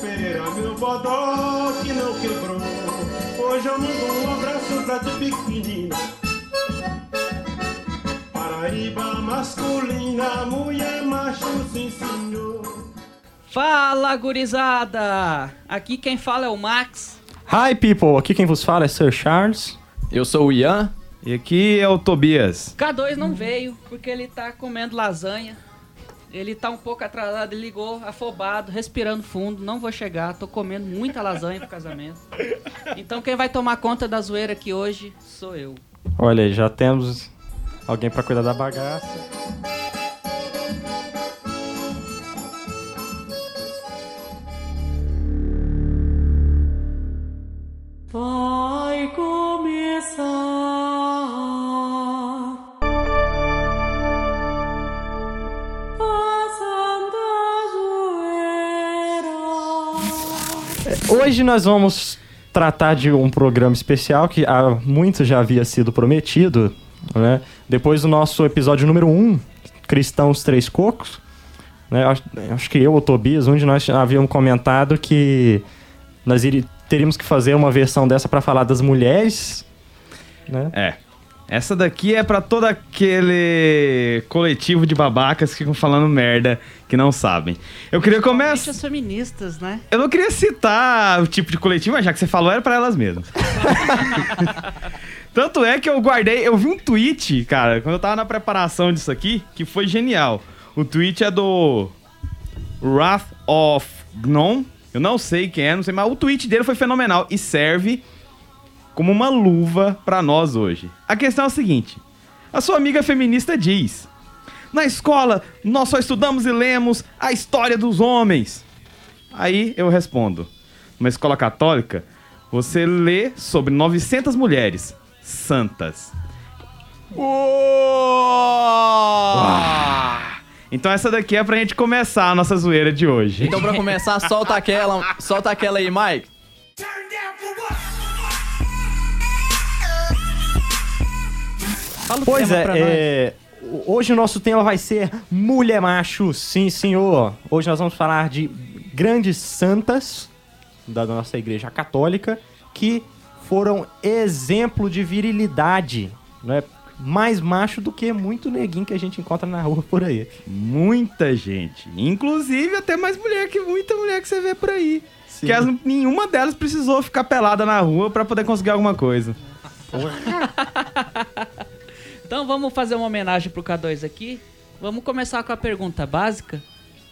Pereira, meu bodó que não quebrou. Hoje eu mando um abraço pra ti pequenina. Paraíba masculina, mulher macho, sim senhor. Fala, gurizada! Aqui quem fala é o Max. Hi people, aqui quem vos fala é Sir Charles. Eu sou o Ian. E aqui é o Tobias. K2 não veio porque ele tá comendo lasanha. Ele tá um pouco atrasado, ele ligou, afobado, respirando fundo. Não vou chegar, tô comendo muita lasanha pro casamento. Então quem vai tomar conta da zoeira aqui hoje sou eu. Olha aí, já temos alguém pra cuidar da bagaça. Vai começar Hoje nós vamos tratar de um programa especial que há muito já havia sido prometido, né? Depois do nosso episódio número 1, Cristãos Três Cocos, né? Acho, acho que eu ou Tobias, um de nós havíamos comentado que nós iri- teríamos que fazer uma versão dessa para falar das mulheres, né? É. Essa daqui é pra todo aquele coletivo de babacas que ficam falando merda que não sabem. Eu queria começar. as feministas, né? Eu não queria citar o tipo de coletivo, mas já que você falou, era pra elas mesmas. Tanto é que eu guardei. Eu vi um tweet, cara, quando eu tava na preparação disso aqui, que foi genial. O tweet é do Wrath of Gnome. Eu não sei quem é, não sei, mas o tweet dele foi fenomenal e serve como uma luva pra nós hoje. A questão é a seguinte: a sua amiga feminista diz. Na escola, nós só estudamos e lemos a história dos homens. Aí eu respondo: numa escola católica, você lê sobre 900 mulheres santas. Então essa daqui é pra gente começar a nossa zoeira de hoje. Então, pra começar, solta aquela, solta aquela aí, Mike. Fala o Pois tema é, pra nós. é, hoje o nosso tema vai ser mulher macho, sim senhor. Hoje nós vamos falar de grandes santas da nossa igreja católica que foram exemplo de virilidade, né? Mais macho do que muito neguinho que a gente encontra na rua por aí. Muita gente. Inclusive até mais mulher que muita mulher que você vê por aí. Sim. Que as- nenhuma delas precisou ficar pelada na rua pra poder conseguir alguma coisa. Então vamos fazer uma homenagem pro K2 aqui. Vamos começar com a pergunta básica.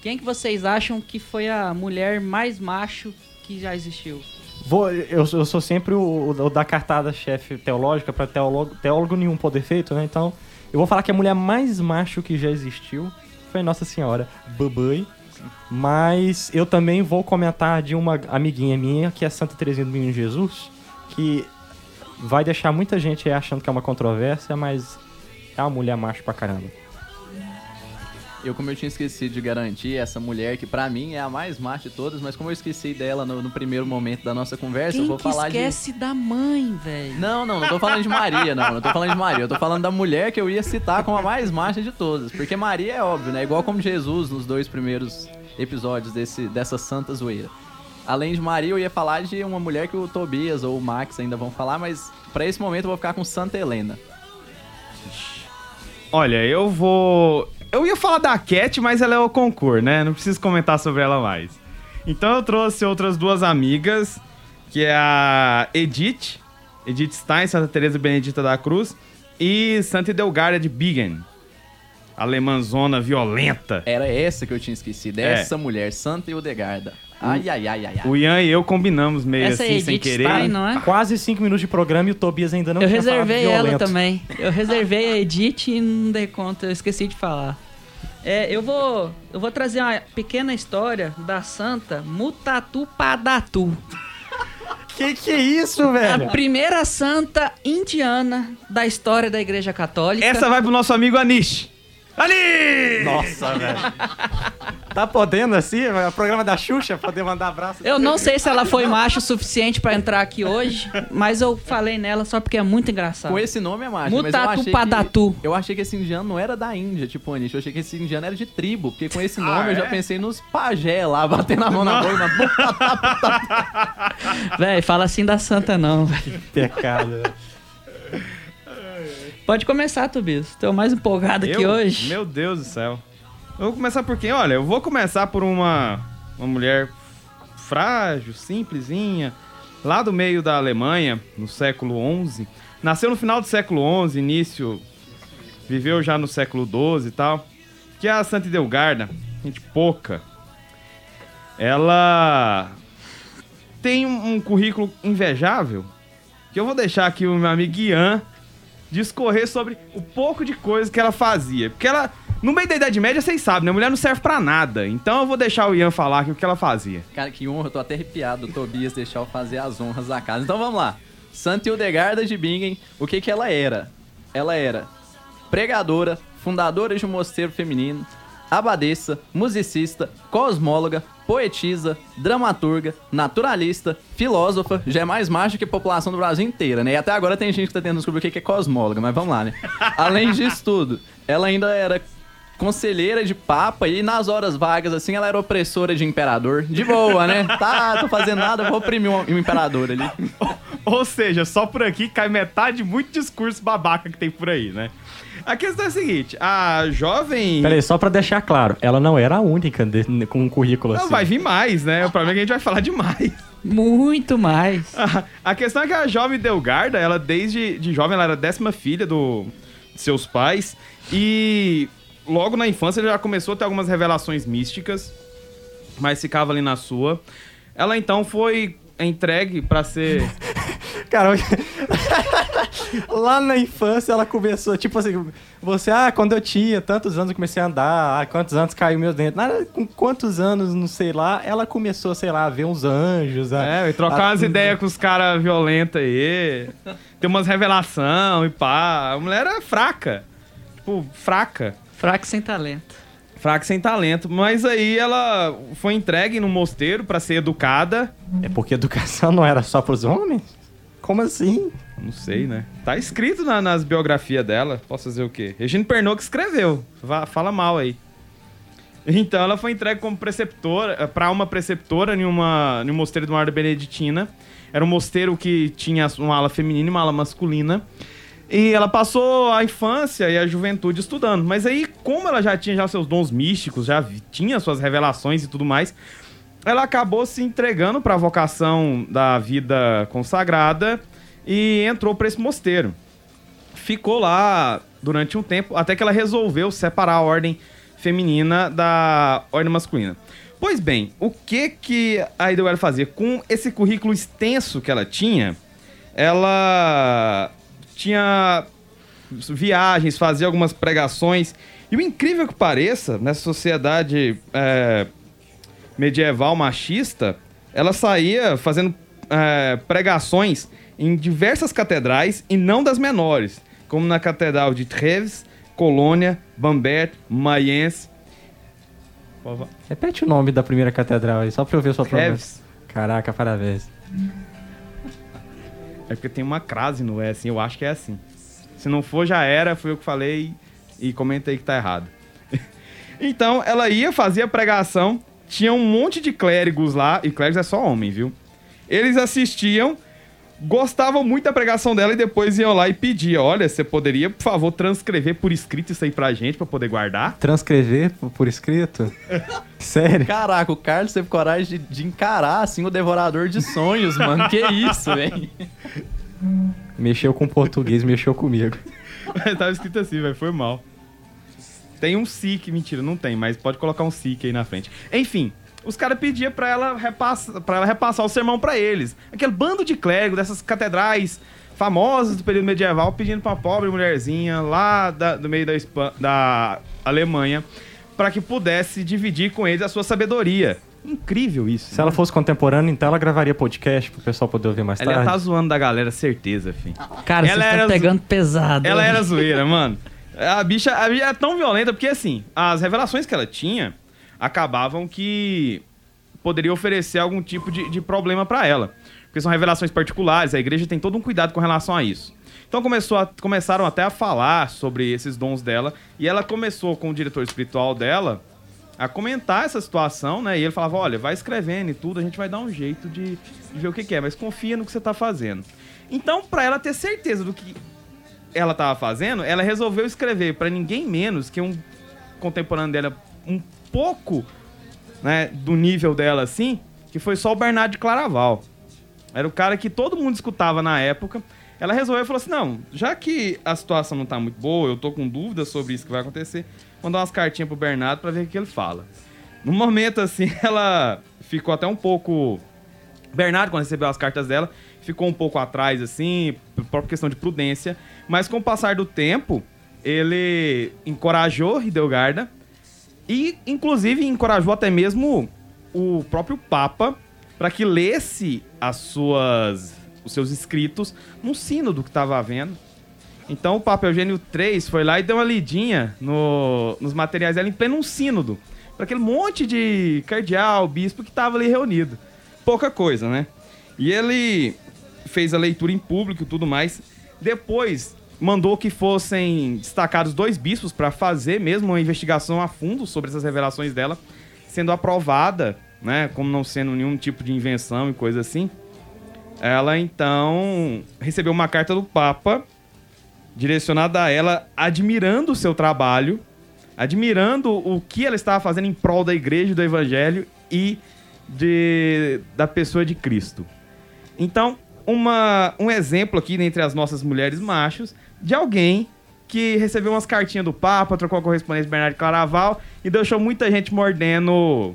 Quem que vocês acham que foi a mulher mais macho que já existiu? Vou, eu, eu sou sempre o, o da cartada chefe teológica para teólogo, teólogo nenhum poder feito, né? Então, eu vou falar que a mulher mais macho que já existiu foi Nossa Senhora Babãe. Mas eu também vou comentar de uma amiguinha minha, que é Santa Teresinha do Menino Jesus, que vai deixar muita gente achando que é uma controvérsia, mas é uma mulher macho pra caramba. Eu, como eu tinha esquecido de garantir, essa mulher que pra mim é a mais macha de todas, mas como eu esqueci dela no, no primeiro momento da nossa conversa, eu Quem vou que falar esquece da mãe, velho? de. Não, não, não tô falando de Maria, não. Não tô falando de Maria. Eu tô falando da mulher que eu ia citar como a mais macha de todas. Porque Maria é óbvio, né? Igual como Jesus nos dois primeiros episódios desse, dessa santa zoeira. Além de Maria, eu ia falar de uma mulher que o Tobias ou o Max ainda vão falar, mas pra esse momento eu vou ficar com Santa Helena. Olha, eu vou. Eu ia falar da Cat, mas ela é o concurso, né? Não preciso comentar sobre ela mais. Então eu trouxe outras duas amigas, que é a Edith, Edith Stein, Santa Teresa Benedita da Cruz, e Santa Edelgarda de Bingen. Alemãzona violenta. Era essa que eu tinha esquecido. É. Essa mulher, Santa Eudegarda. Ai, ai, ai, ai, ai. O Ian e eu combinamos meio Essa é assim, sem Edith querer. Não é? Quase cinco minutos de programa e o Tobias ainda não eu reservei ela violento. também. Eu reservei a Edith e não dei conta, eu esqueci de falar. É, eu vou, eu vou trazer uma pequena história da santa Mutatu Padatu. Que que é isso, A velho? primeira santa indiana da história da Igreja Católica. Essa vai pro nosso amigo Anish. Anish! Nossa, velho. Tá podendo assim? É o programa da Xuxa, poder mandar abraço. Eu não sei se ela foi macho o suficiente pra entrar aqui hoje, mas eu falei nela só porque é muito engraçado. Com esse nome é macho. mas eu Mutatu achei Padatu. Que, eu achei que esse indiano não era da Índia, tipo Anish. Eu achei que esse indiano era de tribo. Porque com esse nome Ah, eu já é? pensei nos pajé lá, batendo a mão na boca. mas- Véi, fala assim da santa não, velho. Pecado, velho. Pode começar, Tobias. Tô mais empolgado aqui Eu? hoje. Meu Deus do céu. Eu vou começar por quem? Olha, eu vou começar por uma, uma mulher frágil, simplesinha, lá do meio da Alemanha, no século XI. Nasceu no final do século XI, início... Viveu já no século XII e tal. Que é a Santa Idelgarda, gente pouca. Ela tem um, um currículo invejável que eu vou deixar aqui o meu amigo Ian discorrer sobre o pouco de coisa que ela fazia. Porque ela, no meio da Idade Média, vocês sabem, né? Mulher não serve pra nada. Então eu vou deixar o Ian falar aqui o que ela fazia. Cara, que honra. Eu tô até arrepiado do Tobias deixar eu fazer as honras da casa. Então vamos lá. Santa Hildegarda de Bingen, o que que ela era? Ela era pregadora, fundadora de um mosteiro feminino, abadesa, musicista, cosmóloga, poetisa, dramaturga, naturalista, filósofa, já é mais macho que a população do Brasil inteira, né? E até agora tem gente que tá tentando descobrir o que é cosmóloga, mas vamos lá, né? Além disso tudo, ela ainda era conselheira de papa e nas horas vagas, assim, ela era opressora de imperador. De boa, né? Tá, tô fazendo nada, vou oprimir um, um imperador ali. Ou seja, só por aqui cai metade de muito discurso babaca que tem por aí, né? A questão é a seguinte, a jovem... Pera aí, só pra deixar claro, ela não era a única de- com um currículo Não, assim. vai vir mais, né? O problema é que a gente vai falar demais. Muito mais. A- A questão é que a jovem Delgarda, ela desde de jovem, ela era a décima filha do, de seus pais. E logo na infância ela já começou a ter algumas revelações místicas, mas ficava ali na sua. Ela então foi entregue pra ser... Cara, lá na infância ela começou, tipo assim, você, ah, quando eu tinha tantos anos eu comecei a andar, ah, quantos anos caiu meus dentes. Nada, com quantos anos, não sei lá, ela começou, sei lá, a ver uns anjos. A, É, e trocar a- umas ideias com os caras violentos aí. Ter umas revelação e pá. A mulher era fraca. Tipo, fraca. Fraco sem talento. Fraca sem talento. Mas aí ela foi entregue no mosteiro pra ser educada. É porque educação não era só pros homens? Como assim? Não sei, né? Tá escrito na- nas biografias dela. Posso fazer o quê? Regina Pernod que escreveu. Vá- fala mal aí. Então ela foi entregue como preceptora, para uma preceptora em, uma, em um mosteiro de uma ordem beneditina. Era um mosteiro que tinha uma ala feminina e uma ala masculina. E ela passou a infância e a juventude estudando. Mas aí, como ela já tinha já seus dons místicos, já tinha suas revelações e tudo mais, ela acabou se entregando para a vocação da vida consagrada e entrou para esse mosteiro. Ficou lá durante um tempo, até que ela resolveu separar a ordem feminina da ordem masculina. Pois bem, o que que a Idewell fazia? Com esse currículo extenso que ela tinha, ela tinha viagens, fazia algumas pregações. E o incrível que pareça, nessa sociedade é, medieval machista, ela saía fazendo é, pregações em diversas catedrais e não das menores, como na Catedral de Treves, Colônia, Bambert, Mayence. Repete o nome da primeira catedral aí, só pra eu ver sua. Treves. Caraca, parabéns. É porque tem uma crase no S, eu acho que é assim. Se não for, já era, fui eu que falei e comentei que tá errado. então, ela ia, fazia pregação, tinha um monte de clérigos lá, e clérigos é só homem, viu? Eles assistiam, gostavam muito da pregação dela e depois iam lá e pediam: olha, você poderia, por favor, transcrever por escrito isso aí pra gente, pra poder guardar? Transcrever por- por escrito? Sério? Caraca, o Carlos teve coragem de, de encarar, assim, o devorador de sonhos, mano. Que isso, velho. Mexeu com português, mexeu comigo. Tava escrito assim, velho, foi mal. Tem um SIC, mentira, não tem, mas pode colocar um SIC aí na frente. Enfim, os caras pediam pra ela, repassa, pra ela repassar o sermão pra eles. Aquele bando de clérigo dessas catedrais famosas do período medieval pedindo pra uma pobre mulherzinha lá da- do meio da, da Alemanha para que pudesse dividir com eles a sua sabedoria. Incrível isso. Se ela fosse contemporânea, então ela gravaria podcast pro pessoal poder ouvir mais Ela tarde. tá zoando da galera, certeza, filho. Cara, Ela vocês era estão pegando pesado. Ela era zoeira, mano. A bicha, a bicha é tão violenta porque, assim, as revelações que ela tinha acabavam que poderia oferecer algum tipo de, de problema pra ela. Porque são revelações particulares, a igreja tem todo um cuidado com relação a isso. Então começou a- começaram até a falar sobre esses dons dela, e ela começou com o diretor espiritual dela a comentar essa situação, né? E ele falava: olha, vai escrevendo e tudo, a gente vai dar um jeito de, de ver o que, que é, mas confia no que você tá fazendo. Então, pra ela ter certeza do que ela tava fazendo, ela resolveu escrever pra ninguém menos que um contemporâneo dela um pouco, né, do nível dela assim, que foi só o Bernardo de Claraval. Era o cara que todo mundo escutava na época. Ela resolveu e falou assim: não, já que a situação não tá muito boa, eu tô com dúvidas sobre isso que vai acontecer, mandar umas cartinhas pro Bernardo pra ver o que ele fala. No momento, assim, ela ficou até um pouco. Bernardo, quando recebeu as cartas dela, ficou um pouco atrás, assim, por própria questão de prudência. Mas com o passar do tempo, ele encorajou Hidelgarda e, inclusive, encorajou até mesmo o próprio Papa para que lesse as suas, os seus escritos num sínodo que estava havendo. Então o Papa Eugênio III foi lá e deu uma lidinha no- nos materiais dela em pleno sínodo. Para aquele monte de cardeal, bispo que estava ali reunido. Pouca coisa, né? E ele fez a leitura em público e tudo mais. Depois mandou que fossem destacados dois bispos para fazer mesmo uma investigação a fundo sobre essas revelações dela, sendo aprovada, né, como não sendo nenhum tipo de invenção e coisa assim. Ela então recebeu uma carta do Papa direcionada a ela, admirando o seu trabalho, admirando o que ela estava fazendo em prol da igreja do evangelho e de, da pessoa de Cristo. Então, uma, um exemplo aqui dentre as nossas mulheres machos de alguém que recebeu umas cartinhas do Papa, trocou a correspondência do Bernardo Claraval e deixou muita gente mordendo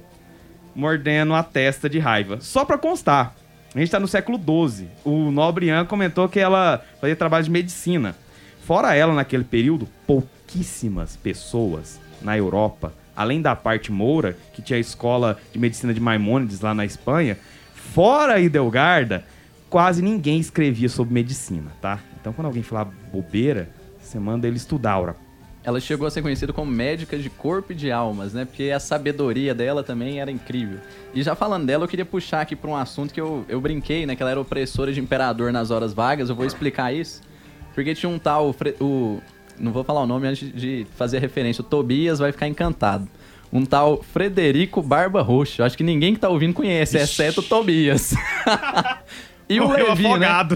mordendo a testa de raiva. Só pra constar, a gente tá no século XII. O nobre Ian comentou que ela fazia trabalho de medicina. Fora ela, naquele período, pouquíssimas pessoas na Europa, além da parte moura, que tinha a escola de medicina de Maimônides lá na Espanha, fora Idelgarda, quase ninguém escrevia sobre medicina, tá? Então quando alguém falar bobeira, você manda ele estudar, Aura. Ela chegou a ser conhecida como médica de corpo e de almas, né? Porque a sabedoria dela também era incrível. E já falando dela, eu queria puxar aqui para um assunto que eu, eu brinquei, né? Que ela era opressora de imperador nas horas vagas. Eu vou explicar isso. Porque tinha um tal. Fre- O, não vou falar o nome antes de fazer referência. O Tobias vai ficar encantado. Um tal Frederico Barba Roxa. Acho que ninguém que tá ouvindo conhece, exceto o Tobias. e o Morreu Levi, né? afogado.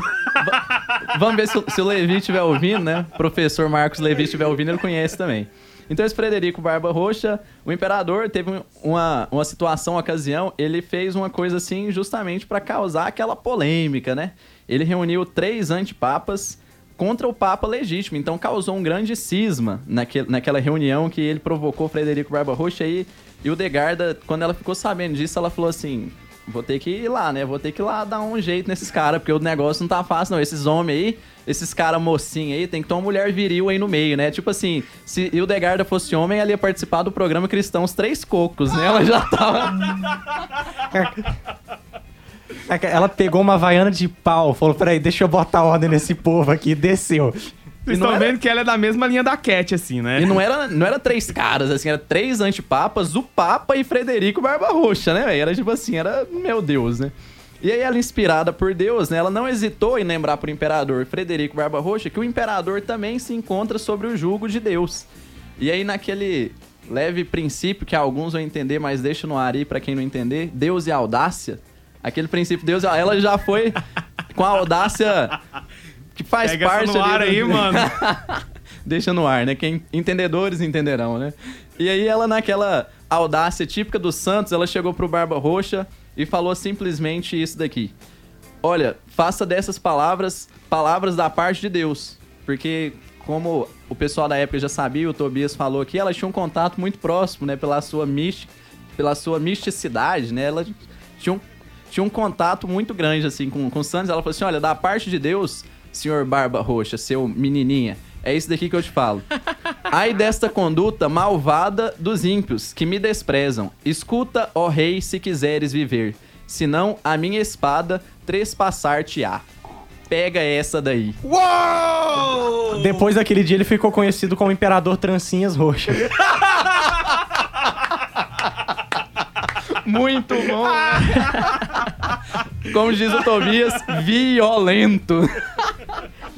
Vamos ver se, o- se o Levi estiver ouvindo, né? Professor Marcos Levi estiver ouvindo, ele conhece também. Então, esse Frederico Barba Roxa, o imperador, teve um- uma, uma situação, uma ocasião, ele fez uma coisa assim justamente para causar aquela polêmica, né? Ele reuniu três antipapas contra o Papa legítimo, então causou um grande cisma naquele, naquela reunião que ele provocou Frederico Barba Roxa e, e o Degarda, quando ela ficou sabendo disso, ela falou assim: vou ter que ir lá, né? Vou ter que ir lá dar um jeito nesses caras, porque o negócio não tá fácil, não. Esses homens aí, esses caras mocinhos aí, tem que ter uma mulher viril aí no meio, né? Tipo assim, se o Degarda fosse homem, ela ia participar do programa Cristãos Três Cocos, né? Ela já tava. É Ela pegou uma vaiana de pau, falou: peraí, deixa eu botar ordem nesse povo aqui, desceu. Vocês estão era- vendo que ela é da mesma linha da Cat, assim, né? E não era, não era três caras, assim, era três antipapas, o Papa e Frederico Barba Roxa, né, velho? Era tipo assim, era, meu Deus, né? E aí ela, inspirada por Deus, né, ela não hesitou em lembrar pro imperador Frederico Barba Roxa que o imperador também se encontra sobre o jugo de Deus. E aí naquele leve princípio que alguns vão entender, mas deixa no ar aí pra quem não entender, Deus e audácia, aquele princípio Deus, ela já foi com a audácia que faz Pega essa parte no ali ar do- aí, mano. Deixa no ar, né? Quem entendedores entenderão, né? E aí ela naquela audácia típica dos Santos, ela chegou pro Barba Roxa e falou simplesmente isso daqui. Olha, faça dessas palavras palavras da parte de Deus, porque como o pessoal da época já sabia, o Tobias falou aqui, ela tinha um contato muito próximo, né, pela sua mística, pela sua misticidade, né? Ela tinha um, tinha um contato muito grande assim com, com os Santos. Ela falou assim: "Olha, da parte de Deus, senhor Barba Roxa, seu menininha, É isso daqui que eu te falo. Ai desta conduta malvada dos ímpios, que me desprezam. Escuta, ó rei, se quiseres viver. Senão, a minha espada trespassar-te-á. Pega essa daí. Uou! Depois daquele dia ele ficou conhecido como Imperador Trancinhas Roxas. Muito bom. Como diz o Tobias, violento.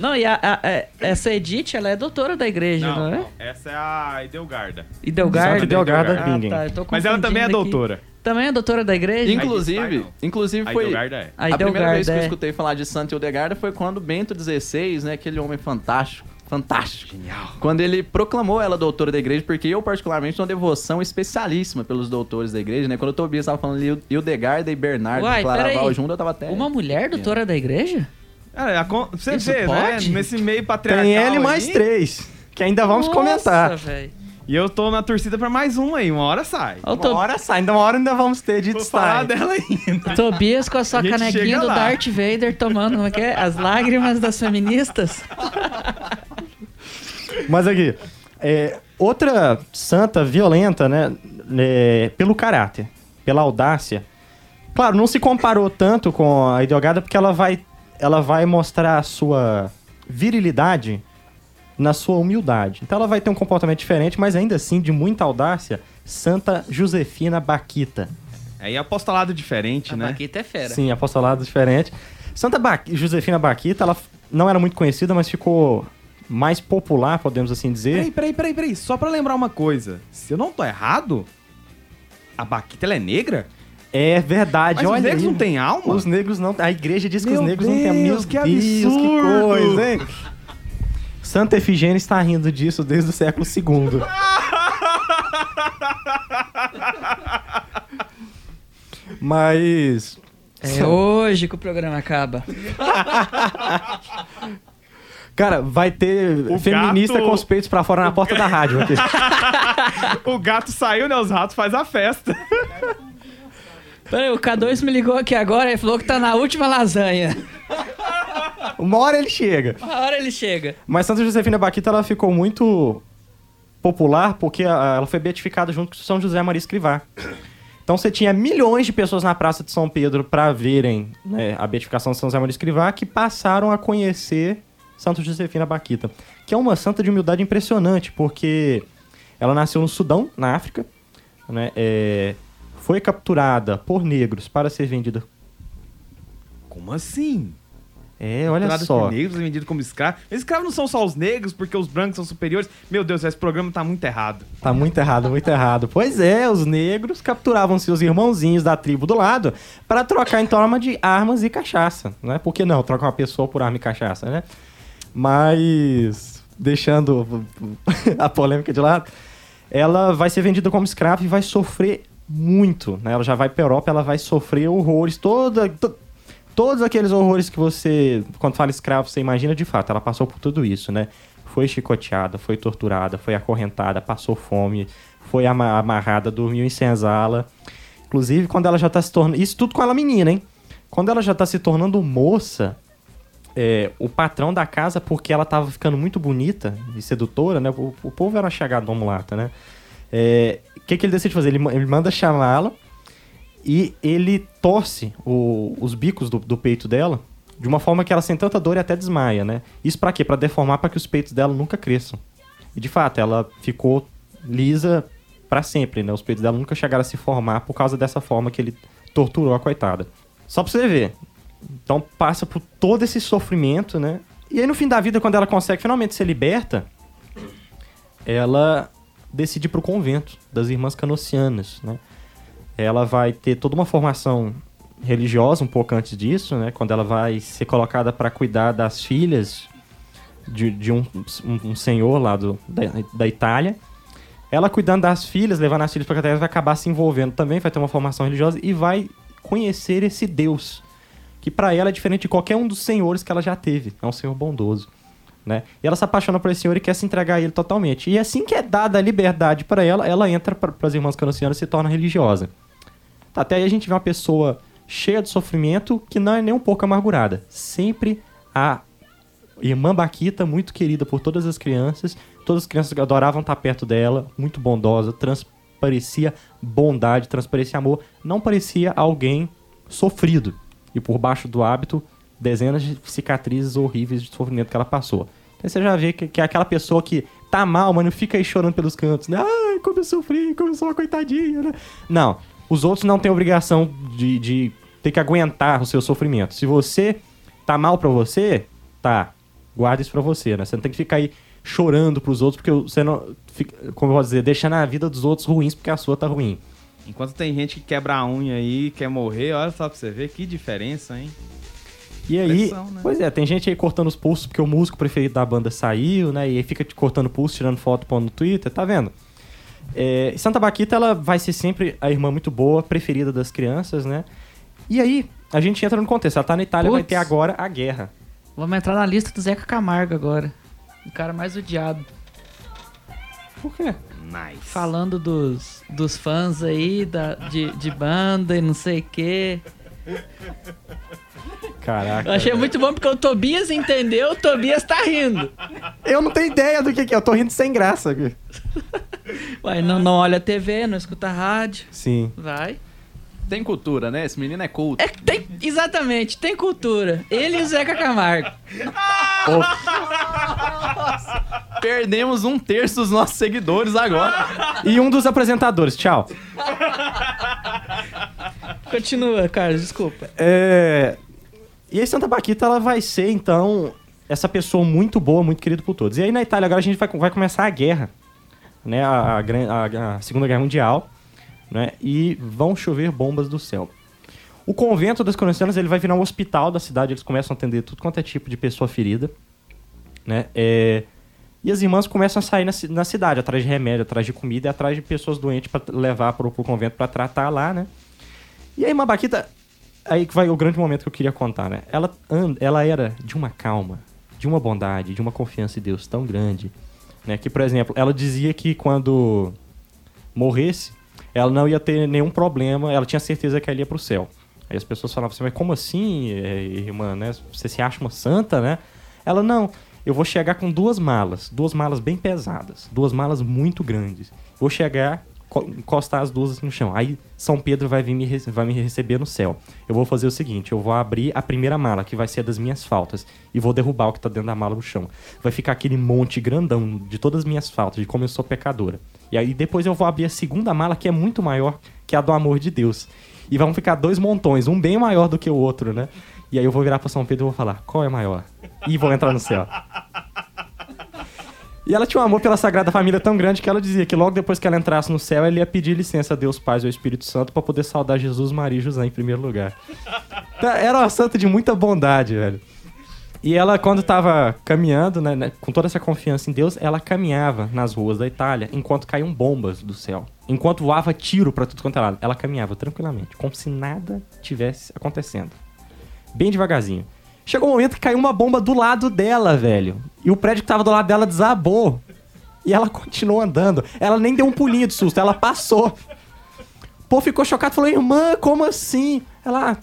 Não, e a, a- a- essa Edith, ela é doutora da igreja, não, Não, é? não, essa é a Idelgarda. Idelgarda. Idelgarda Ah, tá, Mas ela também é confundindo aqui. doutora. Também é doutora da igreja? Inclusive, inclusive A foi Idelgarda é. A a primeira vez que eu é. escutei falar de Santa Hildegarda foi quando Bento XVI, né, aquele homem fantástico, fantástico. Genial. Quando ele proclamou ela doutora da igreja, porque eu particularmente tenho uma devoção especialíssima pelos doutores da igreja, né? Quando o Tobias estava falando ali Hildegarda e Bernardo Uai, de Claraval junto, eu tava até Uma mulher doutora da igreja? Cara, con- você Isso vê, pode? né? Nesse meio patriarcal Tem L mais aí, três, que ainda vamos Nossa, comentar. velho. E eu tô na torcida pra mais um aí, uma hora sai. Uma To- hora sai, ainda uma hora ainda vamos ter de falar destaque. dela ainda. Tobias com a sua A canequinha do lá. Darth Vader tomando, como é que é? As lágrimas das feministas. Mas aqui, é, outra santa violenta, né? é, pelo caráter, pela audácia. Claro, não se comparou tanto com a Idelgada porque ela vai, ela vai mostrar a sua virilidade na sua humildade. Então ela vai ter um comportamento diferente, mas ainda assim de muita audácia. Santa Josefina Baquita. Aí apostolado diferente, A né? Paquita é fera. Sim, apostolado diferente. Santa Ba- Josefina Baquita, ela não era muito conhecida, mas ficou mais popular, podemos assim dizer. Peraí, peraí, peraí, peraí. Só pra lembrar uma coisa. Se eu não tô errado, a Baquita ela é negra? É verdade, Mas olha os negros aí. não têm alma? Os negros não. A igreja diz que Meu os negros não têm Deus, Meu que Deus, que absurdo! coisa, hein? Santa Efigênia está rindo disso desde o século II. Mas. É hoje que o programa acaba. Cara, vai ter O feminista gato- com os peitos pra fora na porta da rádio. aqui. o gato saiu, né? Os ratos faz a festa. Peraí, o K2 me ligou aqui agora e falou que tá na última lasanha. Uma hora ele chega. Uma hora ele chega. Mas Santa Josefina Baquita ela ficou muito popular porque ela foi beatificada junto com São José Maria Escrivá. Então você tinha milhões de pessoas na Praça de São Pedro para verem né, a beatificação de São José Maria Escrivá que passaram a conhecer Santa Josefina Baquita, que é uma santa de humildade impressionante, porque ela nasceu no Sudão, na África, né, é, foi capturada por negros para ser vendida. Como assim? É, olha só. por negros vendidos como escravos. Mas escravos não são só os negros, porque os brancos são superiores. Meu Deus, esse programa tá muito errado. Tá muito errado, muito errado. Pois é, os negros capturavam seus irmãozinhos da tribo do lado para trocar em torma de armas e cachaça, né? Por que não trocar uma pessoa por arma e cachaça, né? Mas deixando a polêmica de lado, ela vai ser vendida como escrava e vai sofrer muito, né? Ela já vai pra Europa, ela vai sofrer horrores, toda, to- todos aqueles horrores que você, quando fala escravo, você imagina de fato, ela passou por tudo isso, né? Foi chicoteada, foi torturada, foi acorrentada, passou fome, foi ama- amarrada, dormiu em senzala. Inclusive, quando ela já tá se tornando. Isso tudo com ela menina, hein? Quando ela já tá se tornando moça, é, o patrão da casa, porque ela tava ficando muito bonita e sedutora, né? O, o povo era chegado da mulata, né? É, que, que ele decide fazer? Ele, ele manda chamá-la e ele torce o- os bicos do, do peito dela de uma forma que ela sente tanta dor e até desmaia, né? Isso pra quê? Pra deformar para que os peitos dela nunca cresçam. E de fato, ela ficou lisa pra sempre, né? Os peitos dela nunca chegaram a se formar por causa dessa forma que ele torturou a coitada. Só pra você ver. Então passa por todo esse sofrimento, né? E aí no fim da vida, quando ela consegue finalmente ser liberta, ela decide ir pro convento das irmãs canocianas, né? Ela vai ter toda uma formação religiosa um pouco antes disso, né? Quando ela vai ser colocada para cuidar das filhas de, de um, um- um senhor lá do, da, da Itália. Ela cuidando das filhas, levando as filhas para catequese, vai acabar se envolvendo também, vai ter uma formação religiosa e vai conhecer esse Deus, que para ela é diferente de qualquer um dos senhores que ela já teve. É um senhor bondoso. Né? E ela se apaixona por esse senhor e quer se entregar a ele totalmente. E assim que é dada a liberdade para ela, ela entra para as irmãs canocianas e se torna religiosa. Tá, até aí a gente vê uma pessoa cheia de sofrimento que não é nem um pouco amargurada. Sempre a Irmã Baquita, muito querida por todas as crianças. Todas as crianças adoravam estar perto dela. Muito bondosa, transparecia bondade, transparecia amor. Não parecia alguém sofrido. E por baixo do hábito, dezenas de cicatrizes horríveis de sofrimento que ela passou. Então você já vê que, que é aquela pessoa que tá mal, mas não fica aí chorando pelos cantos, né? Ai, como eu sofri, como eu sou uma coitadinha, né? Não. Os outros não têm obrigação de, de ter que aguentar o seu sofrimento. Se você tá mal pra você, tá. Guarda isso pra você, né? Você não tem que ficar aí chorando pros outros, porque você não. fica- como eu vou dizer, deixando a vida dos outros ruins porque a sua tá ruim. Enquanto tem gente que quebra a unha aí, quer morrer, olha só pra você ver que diferença, hein? E aí, Pressão, né? pois é, tem gente aí cortando os pulsos porque o músico preferido da banda saiu, né? E aí fica te cortando pulso, tirando foto, pondo no Twitter, tá vendo? É, Santa Baquita, ela vai ser sempre a irmã muito boa, preferida das crianças, né? E aí, a gente entra no contexto. Ela tá na Itália, vai Putz. ter agora a guerra. Vamos entrar na lista do Zeca Camargo agora. O cara mais odiado. Por quê? Nice. Falando dos, dos fãs aí, da, de, de banda e não sei o quê. Caraca. Eu achei muito bom porque o Tobias entendeu, o Tobias tá rindo. Eu não tenho ideia do que, que é, eu tô rindo sem graça. aqui. Ué, não, não olha a TV, não escuta rádio. Sim. Vai. Tem cultura, né? Esse menino é culto. É, tem, exatamente, tem cultura. Ele e o Zeca Camargo. Perdemos um terço dos nossos seguidores agora. E um dos apresentadores, tchau. Continua, Carlos, desculpa. É... E aí Santa Baquita, ela vai ser, então, essa pessoa muito boa, muito querida por todos. E aí na Itália agora a gente vai, vai começar a guerra, né? A, a a- Segunda Guerra Mundial, né? E vão chover bombas do céu. O convento das Coroncianas, ele vai virar um hospital da cidade, eles começam a atender tudo quanto é tipo de pessoa ferida, né? É... E as irmãs começam a sair na, na cidade, atrás de remédio, atrás de comida atrás de pessoas doentes para levar pro, pro convento para tratar lá, né? E a irmã Baquita, aí que vai o grande momento que eu queria contar, né? Ela, ela era de uma calma, de uma bondade, de uma confiança em Deus tão grande, né? Que, por exemplo, ela dizia que quando morresse, ela não ia ter nenhum problema, ela tinha certeza que ela ia pro céu. Aí as pessoas falavam assim, mas como assim, eh, irmã, né? Você se acha uma santa, né? Ela, não, eu vou chegar com duas malas, duas malas bem pesadas, duas malas muito grandes. Vou chegar, encostar as duas no chão. Aí São Pedro vai vir me, vai me receber no céu. Eu vou fazer o seguinte, eu vou abrir a primeira mala, que vai ser a das minhas faltas, e vou derrubar o que tá dentro da mala no chão. Vai ficar aquele monte grandão de todas as minhas faltas, de como eu sou pecadora. E aí depois eu vou abrir a segunda mala, que é muito maior, que é a do amor de Deus. E vão ficar dois montões, um bem maior do que o outro, né? E aí eu vou virar pra São Pedro e vou falar, qual é maior? E vou entrar no céu. E ela tinha um amor pela Sagrada Família tão grande que ela dizia que logo depois que ela entrasse no céu, ela ia pedir licença a Deus Pai e ao Espírito Santo pra poder saudar Jesus, Maria e José em primeiro lugar. Então, Era uma santa de muita bondade, velho. E ela, quando tava caminhando, né, né, com toda essa confiança em Deus, ela caminhava nas ruas da Itália enquanto caíam bombas do céu. Enquanto voava tiro pra tudo quanto é lado. Ela caminhava tranquilamente, como se nada tivesse acontecendo. Bem devagarzinho. Chegou um momento que caiu uma bomba do lado dela, velho. E o prédio que tava do lado dela desabou. E ela continuou andando. Ela nem deu um pulinho de susto, ela passou. Pô, ficou chocado, falou, irmã, como assim? Ela, "Ah,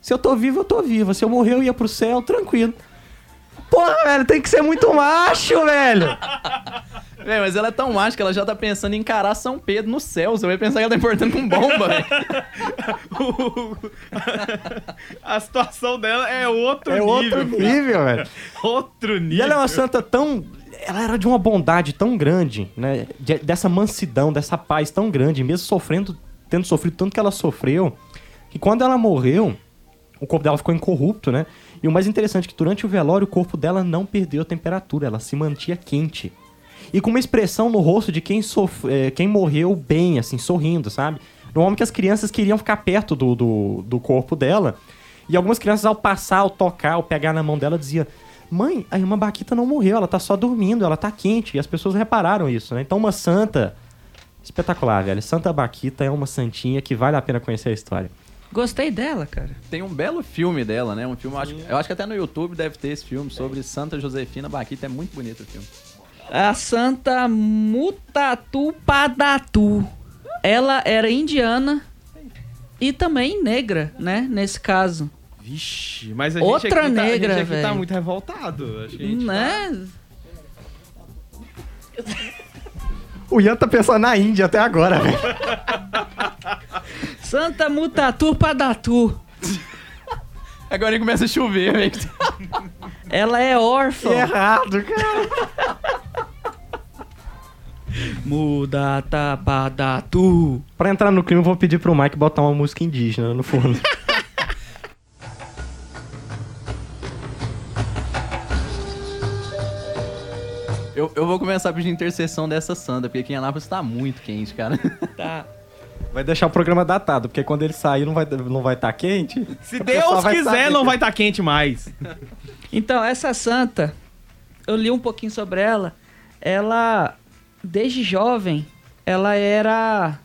se eu tô vivo, eu tô viva. Se eu morrer, eu ia pro céu, tranquilo. Porra, velho, tem que ser muito macho, velho. Véi, mas ela é tão mágica, ela já tá pensando em encarar São Pedro no céu. Você vai pensar que ela tá importando com bomba. A situação dela é outro É nível. outro nível, velho. Outro E nível. ela é uma santa tão. Ela era de uma bondade tão grande, né? De- dessa mansidão, dessa paz tão grande, mesmo sofrendo, tendo sofrido tanto que ela sofreu, que quando ela morreu, o corpo dela ficou incorrupto, né? E o mais interessante é que durante o velório o corpo dela não perdeu a temperatura, ela se mantinha quente. E com uma expressão no rosto de quem, sof... eh, quem morreu bem, assim, sorrindo, sabe? No momento que as crianças queriam ficar perto do, do, do corpo dela. E algumas crianças, ao passar, ao tocar, ao pegar na mão dela, diziam: Mãe, a irmã Baquita não morreu, ela tá só dormindo, ela tá quente. E as pessoas repararam isso, né? Então, uma santa espetacular, velho. Santa Baquita é uma santinha que vale a pena conhecer a história. Gostei dela, cara. Tem um belo filme dela, né? Um filme, eu acho, eu acho que até no YouTube deve ter esse filme sobre Santa Josefina Baquita. É muito bonito o filme. A Santa Mutatu Padatu. Ela era indiana e também negra, né? Nesse caso. Vixe, mas a Outra gente aqui, negra, tá, a gente aqui tá velho. muito revoltado. Acho que a gente tá- Né? O Ian tá pensando na Índia até agora, velho. Santa Mutatu Padatu. Agora ele começa a chover, velho. Ela é órfã. Errado, cara. Muda tapadatu. Pra entrar no clima, eu vou pedir pro Mike botar uma música indígena no fundo. Eu, eu vou começar a pedir intercessão dessa Santa, porque aqui em Anápolis tá muito quente, cara. Tá. Vai deixar o programa datado, porque quando ele sair não vai estar não vai tá quente. Se Deus quiser, saber. não vai estar quente mais. Então, essa santa, eu li um pouquinho sobre ela. Ela, desde jovem, ela era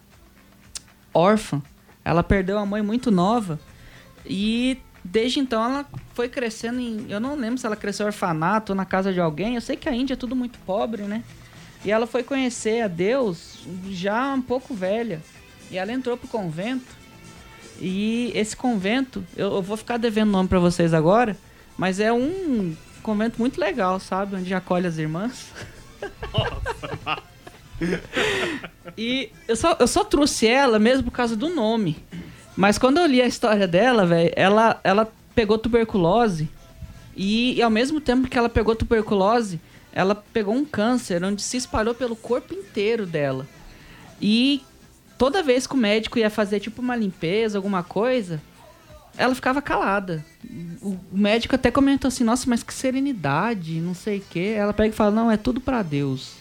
órfã. Ela perdeu a mãe muito nova. E desde então ela foi crescendo em. Eu não lembro se ela cresceu orfanato ou na casa de alguém. Eu sei que a Índia é tudo muito pobre, né? E ela foi conhecer a Deus já um pouco velha. E ela entrou pro convento. E esse convento, eu, eu vou ficar devendo nome pra vocês agora, mas é um convento muito legal, sabe? Onde acolhe as irmãs. e eu só, eu só trouxe ela mesmo por causa do nome. Mas quando eu li a história dela, velho, ela, ela pegou tuberculose. E, e ao mesmo tempo que ela pegou tuberculose, ela pegou um câncer onde se espalhou pelo corpo inteiro dela. E toda vez que o médico ia fazer tipo uma limpeza, alguma coisa, ela ficava calada. O médico até comentou assim: Nossa, mas que serenidade, não sei o quê. Ela pega e fala: Não, é tudo pra Deus.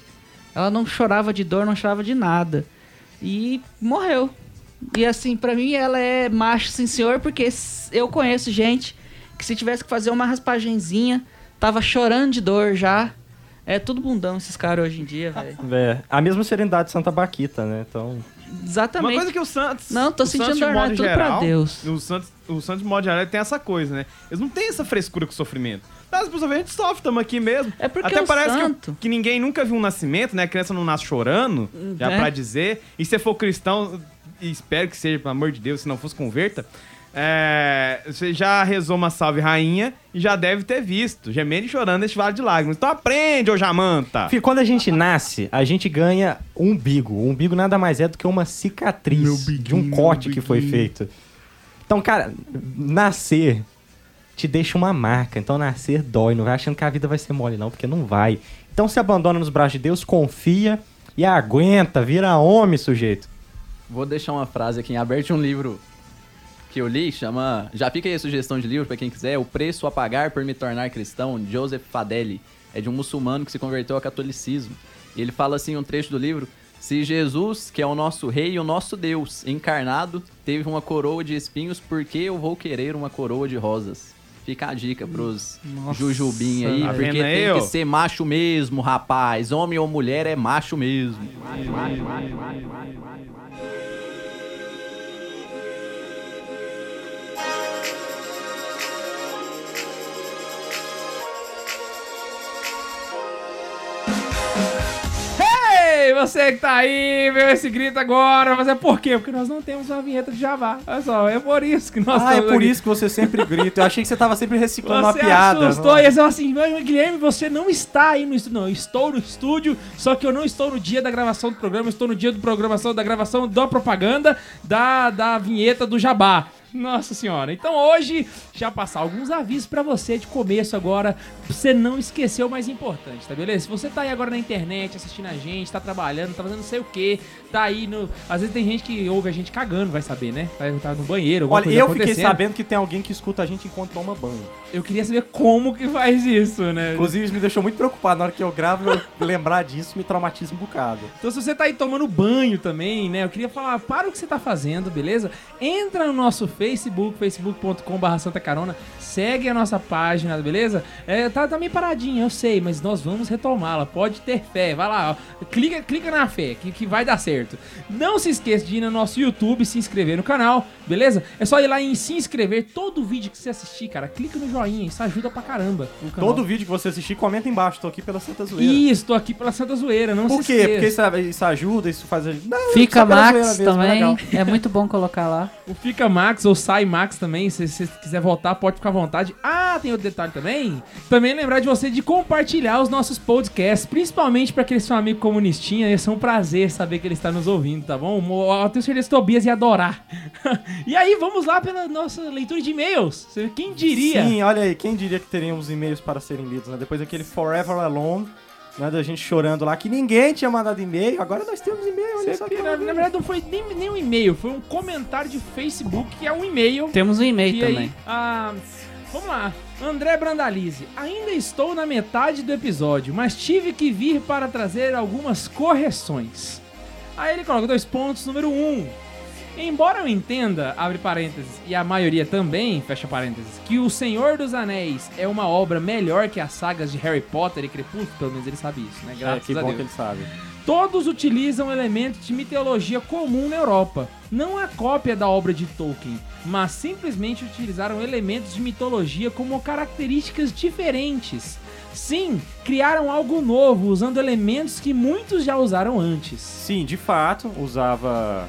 Ela não chorava de dor, não chorava de nada. E morreu. E assim, pra mim ela é macho, sim senhor, porque eu conheço gente que se tivesse que fazer uma raspagenzinha, tava chorando de dor já. É tudo bundão esses caras hoje em dia, velho. É, a mesma serenidade de Santa Baquita, né? Então. Exatamente. Uma coisa que o Santos. Não, tô sentindo Santos, é modo tudo pra geral, Deus. O Santos, o Santos, de modo geral, tem essa coisa, né? Eles não têm essa frescura com o sofrimento. Mas, por a gente sofre, estamos aqui mesmo. É porque Até o parece que, santo- que ninguém nunca viu um nascimento, né? A criança não nasce chorando, já né? pra dizer. E se for cristão, e espero que seja, pelo amor de Deus, se não fosse converta. É, você já rezou uma salve rainha e já deve ter visto, gemendo e chorando neste vale de lágrimas. Então aprende, ô Jamanta! Filho, quando a gente nasce, a gente ganha um umbigo. O umbigo nada mais é do que uma cicatriz de um corte que foi feito. Então, cara, nascer te deixa uma marca. Então, nascer dói. Não vai achando que a vida vai ser mole, não, porque não vai. Então, se abandona nos braços de Deus, confia e aguenta. Vira homem, sujeito. Vou deixar uma frase aqui em aberto de um livro que eu li, chama. Já fica aí a sugestão de livro pra quem quiser. O Preço a Pagar por Me Tornar Cristão, Joseph Fadeli. É de um muçulmano que se converteu ao catolicismo. E ele fala assim, um trecho do livro. Se Jesus, que é o nosso rei e o nosso Deus, encarnado, teve uma coroa de espinhos, por que eu vou querer uma coroa de rosas? Fica a dica pros jujubim aí, tá porque tem que ser macho mesmo, rapaz. Homem ou mulher é macho mesmo. Ei, você que tá aí, viu esse grito agora, mas é por quê? Porque nós não temos uma vinheta de Jabá. Olha só, é por isso que nós Ah, é por aqui. isso que você sempre grita. Eu achei que você tava sempre reciclando Você uma piada. assustou e você falou assim, "Mas, Guilherme, você não está aí no estúdio. Não, eu estou no estúdio, só que eu não estou no dia da gravação do programa, eu estou no dia da programação, da gravação da propaganda, da, da vinheta do Jabá. Nossa senhora. Então hoje, já passar alguns avisos pra você de começo agora, pra você não esquecer o mais importante, tá beleza? Se você tá aí agora na internet assistindo a gente, tá trabalhando, tá fazendo não sei o que, tá aí no... Às vezes tem gente que ouve a gente cagando, vai saber, né? Vai estar no banheiro, alguma Olha, eu fiquei sabendo que tem alguém que escuta a gente enquanto toma banho. Eu queria saber como que faz isso, né? Inclusive, isso me deixou muito preocupado. Na hora que eu gravo, eu lembrar disso me traumatiza um bocado. Então se você tá aí tomando banho também, né? Eu queria falar, para o que você tá fazendo, beleza? Entra no nosso Facebook, facebook.com.br Santa Carona, segue a nossa página, beleza? É, tá, tá meio paradinha, eu sei, mas nós vamos retomá-la, pode ter fé. Vai lá, ó, clica, clica na fé, que, que vai dar certo. Não se esqueça de ir no nosso YouTube, se inscrever no canal, beleza? É só ir lá em se inscrever, todo vídeo que você assistir, cara, clica no joinha, isso ajuda pra caramba. o canal. Todo vídeo que você assistir, comenta embaixo. Tô aqui pela Santa Zoeira. Isso, tô aqui pela Santa Zoeira, não Por se quê? esqueça. Porque isso, isso ajuda, isso faz... Não, Fica pela Max mesmo, é também. legal. É muito bom colocar lá. O Fica Max, ou do Sai Max também, se você quiser voltar, pode ficar à vontade. Ah, tem outro detalhe também. Também lembrar de você de compartilhar os nossos podcasts, principalmente para aquele seu amigo comunistinha. Ser um prazer saber que ele está nos ouvindo, tá bom? Eu tenho certeza que Tobias ia adorar. e aí, vamos lá pela nossa leitura de e-mails. Quem diria? Sim, olha aí, quem diria que teríamos e-mails para serem lidos, né? Depois daquele Forever Alone, né? Da gente chorando lá que ninguém tinha mandado e-mail, agora nós temos e-mail, olha Você só pira- na verdade, não foi nem, nem um e-mail, foi um comentário de Facebook, que é um e-mail. Temos um e-mail E aí, também. ah, vamos lá. André Brandalize. Ainda estou na metade do episódio, mas tive que vir para trazer algumas correções. Aí ele coloca dois pontos. Número um. Embora eu entenda, abre parênteses, e a maioria também, fecha parênteses, que O Senhor dos Anéis é uma obra melhor que as sagas de Harry Potter e Crepúsculo, pelo menos ele sabe isso, né? É, Graças que a bom Deus. que ele sabe. Todos utilizam elementos de mitologia comum na Europa. Não a cópia da obra de Tolkien, mas simplesmente utilizaram elementos de mitologia como características diferentes. Sim, criaram algo novo usando elementos que muitos já usaram antes. Sim, de fato, usava.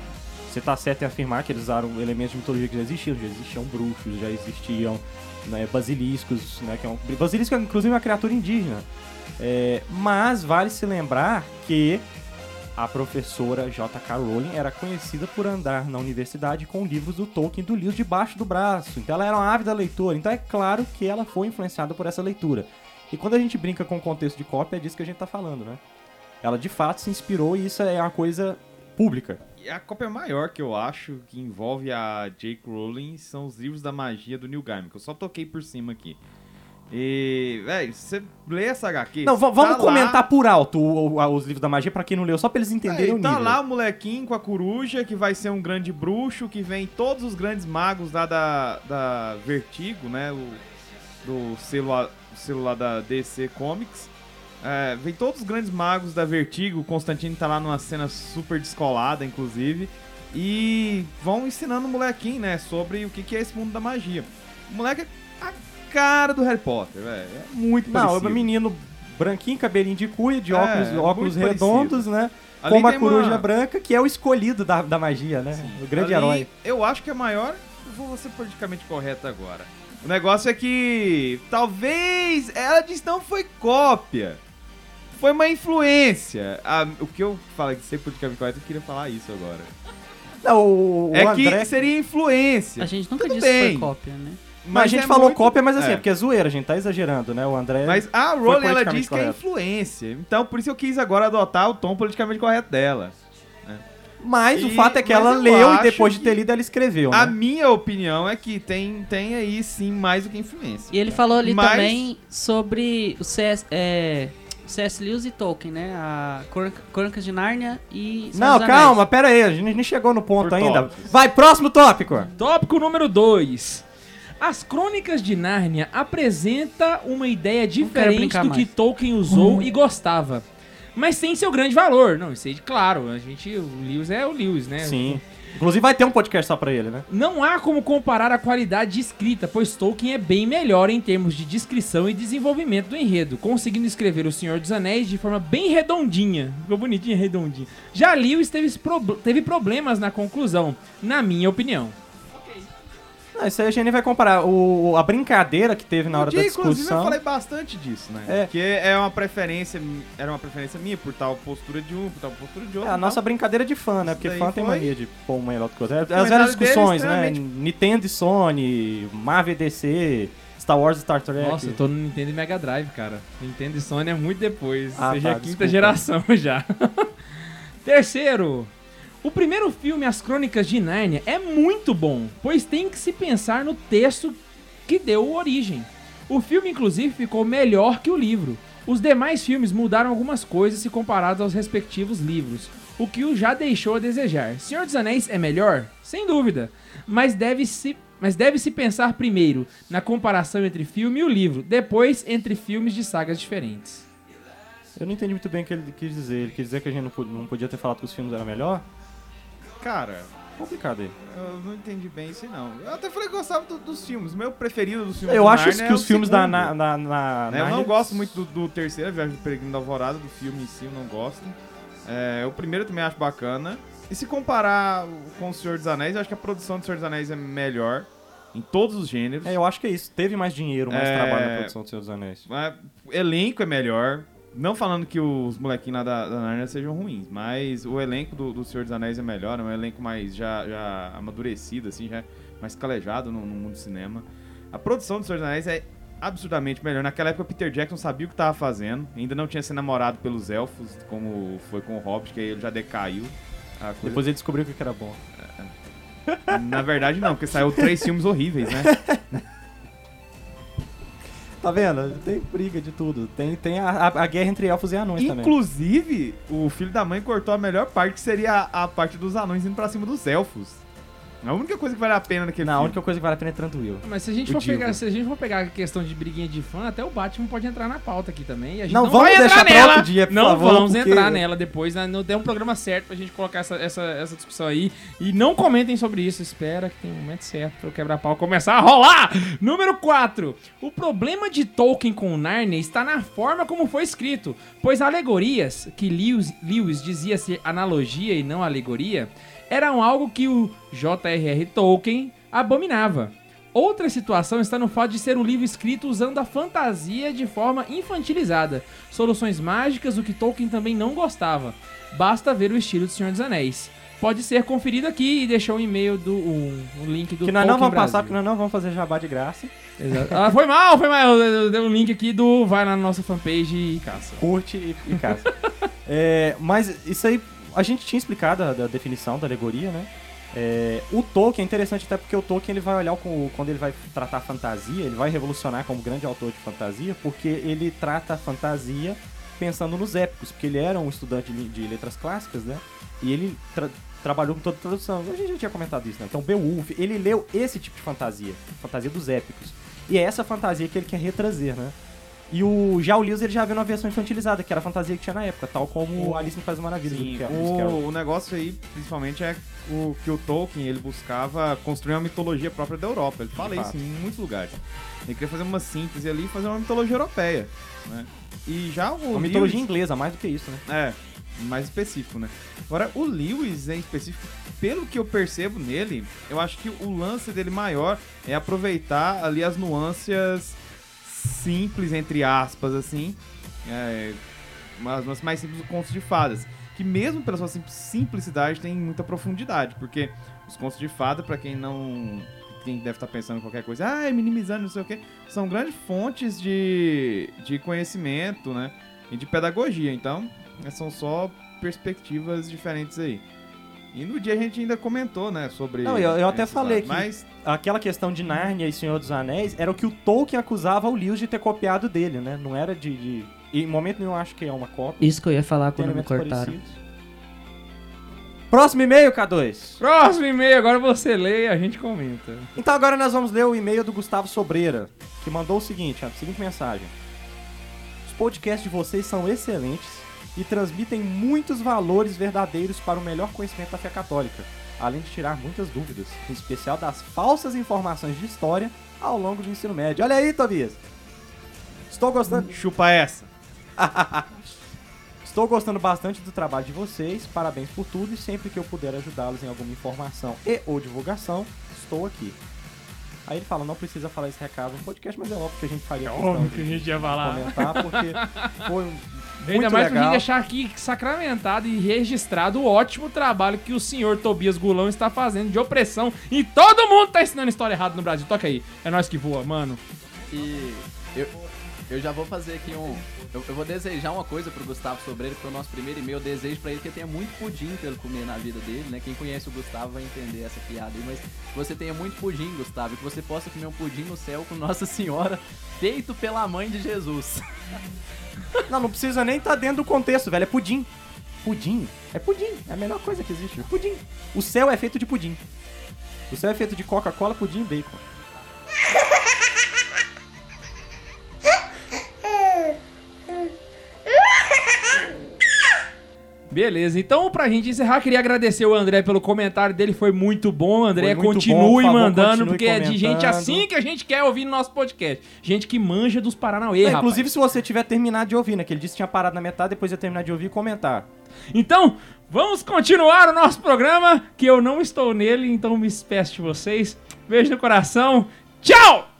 Você tá certo em afirmar que eles usaram elementos de mitologia que já existiam. Já existiam bruxos, já existiam né, basiliscos, né? Que é um... Basilisco é inclusive uma criatura indígena. É, mas vale se lembrar que a professora J.K. Rowling era conhecida por andar na universidade com livros do Tolkien do livro debaixo do braço. Então ela era uma ávida leitora. Então é claro que ela foi influenciada por essa leitura. E quando a gente brinca com o contexto de cópia, é disso que a gente tá falando, né? Ela de fato se inspirou e isso é uma coisa pública. E a cópia maior que eu acho que envolve a J.K. Rowling são os livros da magia do Neil Gaiman, que eu só toquei por cima aqui. E, velho, você lê essa HQ. Não, va- vamos tá comentar lá- por alto o- o- os livros da magia pra quem não leu, só pra eles entenderem Aí, o tá nível. lá o molequinho com a coruja, que vai ser um grande bruxo, que vem todos os grandes magos lá da, da Vertigo, né? O, do selo, a- selo lá da DC Comics. É, vem todos os grandes magos da Vertigo, o Constantino tá lá numa cena super descolada, inclusive. E vão ensinando o molequinho, né, sobre o que, que é esse mundo da magia. O moleque é a cara do Harry Potter, velho. É muito Não, é parecido. um menino branquinho, cabelinho de cuia, de É, óculos, é óculos redondos, né? Ali com uma coruja branca, que é o escolhido da, da magia, né? O grande Ali, herói. Eu acho que é maior. Eu vou ser politicamente correto agora. O negócio é que talvez ela disse não foi cópia. Foi uma influência. Ah, o que eu falei que ser politicamente correto, eu queria falar isso agora. Não, o, o é André... que seria influência. A gente nunca Tudo disse que bem. foi cópia, né? Mas a gente é falou muito- cópia, mas assim, é. é. porque é zoeira, a gente tá exagerando, né? O André... Mas a Rowling, ela diz que é influência. Então, por isso eu quis agora adotar o tom politicamente correto dela. Mas o E- fato é que mas ela eu leu e depois de que ter lido, ela escreveu, né? A minha opinião é que tem, tem aí sim mais do que influência. E ele falou ali Mas- também sobre o CS, é, C.S. Lewis e Tolkien, né? A Crônica- Crônicas de Nárnia e Senhor Não, calma, pera aí, a gente nem chegou no ponto Por ainda. tópicos. Vai, próximo tópico! Tópico número 2. As Crônicas de Nárnia apresenta uma ideia diferente do que mais. Tolkien usou e gostava. Mas tem seu grande valor. Não, isso aí, claro, a gente, o Lewis é o Lewis, né? Sim. Inclusive vai ter um podcast só pra ele, né? Não há como comparar a qualidade de escrita, pois Tolkien é bem melhor em termos de descrição e desenvolvimento do enredo, conseguindo escrever O Senhor dos Anéis de forma bem redondinha. Ficou bonitinho, redondinho. Já Lewis teve, teve problemas na conclusão, na minha opinião. Não, isso aí a gente nem vai comparar. O, a brincadeira que teve na hora Um da dia, Inclusive, eu discussão. falei bastante disso, né? É. Porque é uma preferência, era uma preferência minha por tal postura de um, por tal postura de É, outro. a nossa tal. brincadeira de fã, né? Isso Porque fã tem foi- mania de pôr uma melhor que. É, As dele discussões, né? extremamente- Nintendo e Sony, Marvel e DC, Star Wars e Star Trek. Nossa, eu tô no Nintendo e Mega Drive, cara. Nintendo e Sony é muito depois. Ah, seja tá, a quinta desculpa. geração já. Terceiro. O primeiro filme, As Crônicas de Nárnia, é muito bom, pois tem que se pensar no texto que deu origem. O filme, inclusive, ficou melhor que o livro. Os demais filmes mudaram algumas coisas se comparados aos respectivos livros, o que o já deixou a desejar. Senhor dos Anéis é melhor? Sem dúvida, mas deve-se mas deve-se pensar primeiro na comparação entre filme e o livro, depois entre filmes de sagas diferentes. Eu não entendi muito bem o que ele quis dizer. Ele quis dizer que a gente não podia ter falado que os filmes eram melhor? Cara, Complicado aí. eu não entendi bem isso não. Eu até falei que gostava do- dos filmes. Meu preferido dos filmes Eu do acho Narnia que é os o filmes da, na, na, na- Né, Eu não gosto muito do, do terceiro, a Viagem do Peregrino da Alvorada, do filme em si, eu não gosto. É, o primeiro também acho bacana. E se comparar com o Senhor dos Anéis, eu acho que a produção do Senhor dos Anéis é melhor em todos os gêneros. É, eu acho que é isso. Teve mais dinheiro, mais É. trabalho na produção do Senhor dos Anéis. É, o elenco é melhor. Não falando que os molequinhos lá da, da Narnia sejam ruins, mas o elenco do, do Senhor dos Anéis é melhor, é um elenco mais já, já amadurecido, assim, já mais calejado no, no mundo do cinema. A produção do Senhor dos Anéis é absurdamente melhor. Naquela época Peter Jackson sabia o que estava fazendo, ainda não tinha sido namorado pelos elfos, como foi com o Hobbit, que aí ele já decaiu. Coisa- Depois ele descobriu que era bom. Na verdade não, porque saiu três filmes horríveis, né? Tá vendo? Tem briga de tudo. Tem, tem a, a- a guerra entre elfos e anões também. Inclusive, o filho da mãe cortou a melhor parte, que seria a, a parte dos anões indo pra cima dos elfos. A única coisa que vale a pena naquele Não, a filme. única coisa que vale a pena é Tranduil. Mas se a gente O for pegar, se a gente for pegar a questão de briguinha de fã, até o Batman pode entrar na pauta aqui também. E a gente Não, não, vamos vai deixar entrar pra nela. outro dia, por não favor, vamos porque- entrar nela depois. né? Não tem um programa certo pra gente colocar essa, essa, essa discussão aí. E não comentem sobre isso. Espera que tem um momento certo para o quebra-pau começar a rolar. Número 4. O problema de Tolkien com Narnia está na forma como foi escrito, pois alegorias, que Lewis, Lewis dizia ser analogia e não alegoria, eram algo que o J.R.R. Tolkien abominava. Outra situação está no fato de ser um livro escrito usando a fantasia de forma infantilizada, soluções mágicas, o que Tolkien também não gostava. Basta ver o estilo do Senhor dos Anéis. Pode ser conferido aqui e deixou um e-mail do um, um link do Que nós Tolkien não vamos Brasil. passar, porque nós não vamos fazer jabá de graça. Exato. Ah, foi mal, foi mal. Eu- Dei um link aqui do vai lá na nossa fanpage e caça. Curte e, e casa. É, mas isso aí, a gente tinha explicado a, da definição da alegoria, né? É, o Tolkien é interessante até porque o Tolkien ele vai olhar quando ele vai tratar a fantasia, ele vai revolucionar como grande autor de fantasia, porque ele trata a fantasia pensando nos épicos, porque ele era um estudante de, de letras clássicas, né? E ele tra- trabalhou com toda a tradução. A gente já tinha comentado isso, né? Então, Beowulf, ele leu esse tipo de fantasia, fantasia dos épicos. E é essa fantasia que ele quer retrazer, né? E o, já o Lewis ele já viu na versão infantilizada, que era a fantasia que tinha na época, tal como o Alice no País das Maravilhas. Sim, do dos Carol. o, o negócio aí, principalmente, é o que o Tolkien ele buscava construir uma mitologia própria da Europa. Ele fala isso em muitos lugares. Ele queria fazer uma síntese ali e fazer uma mitologia europeia. Né? E já o Uma mitologia Lewis- inglesa, mais do que isso, né? É, mais específico, né? Agora, o Lewis em específico, pelo que eu percebo nele, eu acho que o lance dele maior é aproveitar ali as nuances simples, entre aspas, assim, é, umas umas mais simples contos de fadas. Que mesmo pela sua sim- simplicidade tem muita profundidade, porque os contos de fada, pra quem não. Quem deve estar pensando em qualquer coisa, ah, minimizando, não sei o quê, são grandes fontes de, de conhecimento, né? E de pedagogia. Então, são só perspectivas diferentes aí. E no dia a gente ainda comentou, né, sobre. Não, eu- eu até falei lados. que- Mas Aquela questão de Nárnia e Senhor dos Anéis era o que o Tolkien acusava o Lewis de ter copiado dele, né? Não era de. de... E em momento nenhum eu acho que é uma cópia. Isso que eu ia falar Tem quando me cortaram. parecidos. Próximo e-mail, K2. Próximo e-mail, agora você lê e a gente comenta. Então agora nós vamos ler o e-mail do Gustavo Sobreira, que mandou o seguinte, a seguinte mensagem. Os podcasts de vocês são excelentes e transmitem muitos valores verdadeiros para o melhor conhecimento da fé católica, além de tirar muitas dúvidas, em especial das falsas informações de história ao longo do ensino médio. Olha aí, Tobias! Estou gostando, chupa essa. estou gostando bastante do trabalho de vocês, parabéns por tudo e sempre que eu puder ajudá-los em alguma informação e ou divulgação, estou aqui. Aí ele fala, não precisa falar esse recado no podcast, mas é óbvio que a gente faria questão Óbvio que a gente ia falar. comentar, porque foi um Ainda muito mais pra legal. gente deixar aqui sacramentado e registrado o ótimo trabalho que o senhor Tobias Gulão está fazendo de opressão e todo mundo tá ensinando história errada no Brasil. Toca aí. É nós que voa, mano. E eu, eu já vou fazer aqui um. Eu, eu vou desejar uma coisa pro Gustavo Sobreiro, que foi o nosso primeiro e-mail. Desejo pra ele que tenha muito pudim pra ele comer na vida dele, né? Quem conhece o Gustavo vai entender essa piada aí, mas que você tenha muito pudim, Gustavo, e que você possa comer um pudim no céu com Nossa Senhora, feito pela mãe de Jesus. Não, não precisa nem estar dentro do contexto, velho. É pudim. Pudim. É pudim. É a melhor coisa que existe. Pudim. O céu é feito de pudim. O céu é feito de Coca-Cola, pudim e bacon. Beleza, então pra gente encerrar, queria agradecer o André pelo comentário dele, foi muito bom. André, muito continue bom, favor, mandando, continue porque é de gente comentando. assim que a gente quer ouvir no nosso podcast. Gente que manja dos Paranauê, É, inclusive, se você tiver terminado de ouvir, né? Que ele disse que tinha parado na metade, depois ia terminar de ouvir e comentar. Então, vamos continuar o nosso programa, que eu não estou nele, então me despeço de vocês. Beijo no coração. Tchau!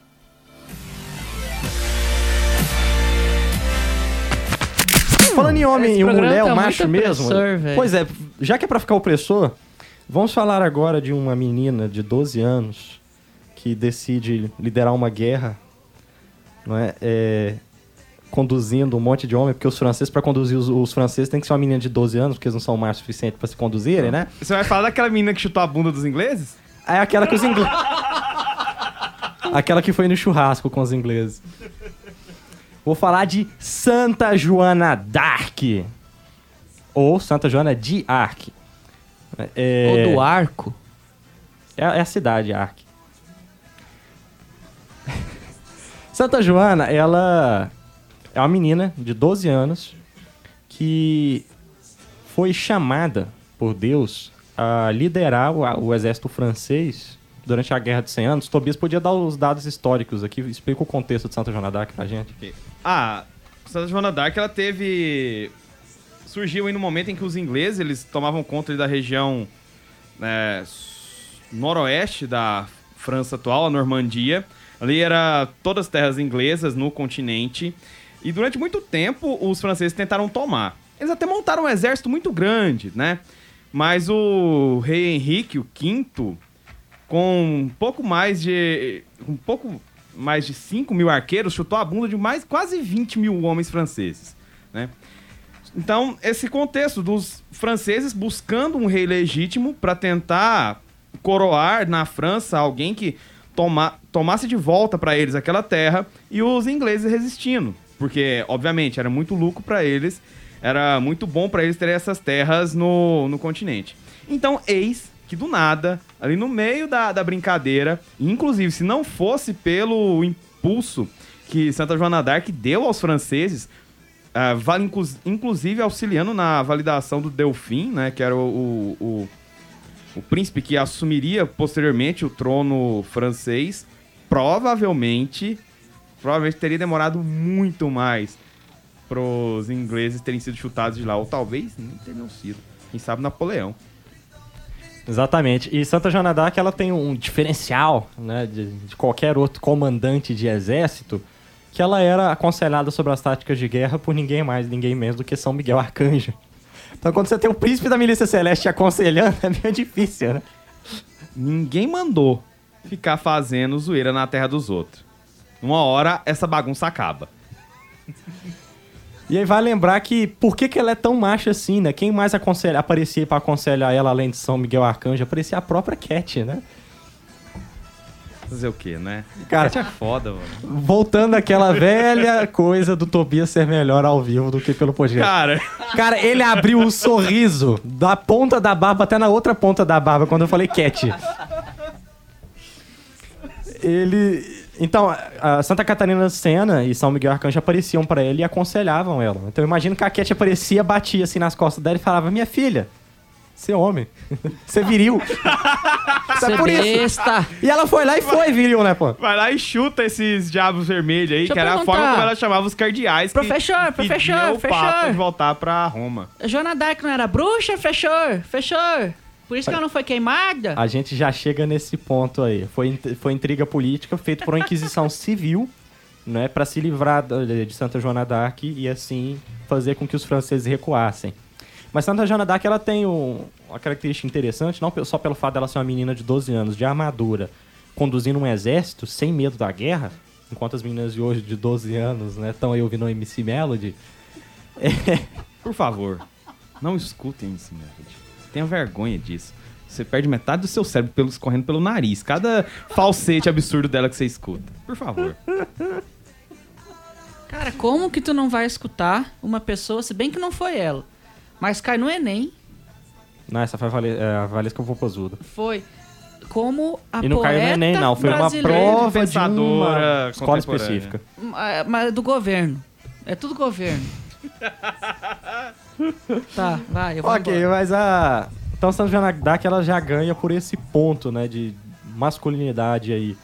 Falando em homem e mulher, tá o macho muito mesmo. opressor, velho. Pois é, já que é pra ficar opressor, vamos falar agora de uma menina de 12 anos que decide liderar uma guerra, não é? É, conduzindo um monte de homem, porque os franceses, pra conduzir os, os franceses, tem que ser uma menina de 12 anos, porque eles não são mais suficientes pra se conduzirem, né? Você vai falar daquela menina que chutou a bunda dos ingleses? É aquela que os ingleses. aquela que foi no churrasco com os ingleses. Vou falar de Santa Joana d'Arc. Ou Santa Joana de Arc. É, Ou do arco. é, é a cidade, Arc. Santa Joana, ela é uma menina de 12 anos que foi chamada por Deus a liderar o, o exército francês durante a Guerra de 100 Anos. Tobias podia dar os dados históricos aqui, explica o contexto de Santa Joana d'Arc pra gente. Ah, Santa Joana d'Arc, ela teve... Surgiu aí no momento em que os ingleses, eles tomavam conta da região né, noroeste da França atual, a Normandia. Ali era todas terras inglesas no continente. E durante muito tempo, os franceses tentaram tomar. Eles até montaram um exército muito grande, né? Mas o rei Henrique, o quinto, com um pouco mais de. um pouco mais de 5 mil arqueiros, chutou a bunda de mais quase 20 mil homens franceses. Né? Então, esse contexto dos franceses buscando um rei legítimo para tentar coroar na França alguém que toma, tomasse de volta para eles aquela terra e os ingleses resistindo, porque obviamente era muito lucro para eles, era muito bom para eles terem essas terras no, no continente. Então, eis que do nada, ali no meio da, da brincadeira, inclusive se não fosse pelo impulso que Santa Joana d'Arc deu aos franceses, ah, vale inclu- inclusive auxiliando na validação do Delfim, né, que era o, o, o, o príncipe que assumiria posteriormente o trono francês, provavelmente, provavelmente teria demorado muito mais pros ingleses terem sido chutados de lá, ou talvez nem teriam sido. Quem sabe Napoleão. Exatamente. E Santa Joana d'Arc ela tem um diferencial né, de, de qualquer outro comandante de exército, que ela era aconselhada sobre as táticas de guerra por ninguém mais, ninguém menos do que São Miguel Arcanjo. Então quando você tem o príncipe da milícia celeste te aconselhando, é meio difícil, né? Ninguém mandou ficar fazendo zoeira na terra dos outros. Uma hora essa bagunça acaba. E aí vai lembrar que por que, que ela é tão macha assim, né? Quem mais aconselha, aparecia pra aconselhar ela além de São Miguel Arcanjo? Aparecia a própria Cat, né? Fazer o quê, né? Cara, Cat é foda, mano. voltando àquela velha coisa do Tobias ser melhor ao vivo do que pelo podcast. Cara, Cara, ele abriu o sorriso da ponta da barba até na outra ponta da barba quando eu falei cat. Ele. Então, a Santa Catarina Sena e São Miguel Arcanjo apareciam pra ele e aconselhavam ela. Então, eu imagino que a Cat aparecia, batia assim nas costas dela e falava: Minha filha, você é homem. Você é viril. Isso é Você por isso. E ela foi lá e foi viril, né, pô? vai lá e chuta esses diabos vermelhos aí, Deixa que era a perguntar. forma como ela chamava os cardeais. que Professor, professor, o professor. de voltar pra Roma. Joana Dark não era bruxa, fechou, fechou. Por isso que ela não foi queimada? A gente já chega nesse ponto aí. Foi, foi intriga política feita por uma inquisição civil, né, para se livrar da- de Santa Joana d'Arc e assim fazer com que os franceses recuassem. Mas Santa Joana d'Arc ela tem um- uma característica interessante, não só pelo fato dela ser uma menina de 12 anos de armadura, conduzindo um exército sem medo da guerra, enquanto as meninas de hoje de 12 anos, né, estão aí ouvindo o MC Melody. Por favor, não escutem minha gente. Tenha vergonha disso. Você perde metade do seu cérebro pelo, escorrendo pelo nariz. Cada falsete absurdo dela que você escuta. Por favor. Cara, como que tu não vai escutar uma pessoa, se bem que não foi ela, mas cai no Enem, Não, essa foi a, Vale, é, a Valesca Popozuda. foi como a E não caiu no Enem, não. Foi uma brasileira- prova de pensadora uma escola contemporânea. específica. Ah, Mas é do governo. É tudo governo. Tá, vai, eu vou Ok, embora. mas a. Então Santa Joana d'Arc ela já ganha por esse ponto, né? De masculinidade aí.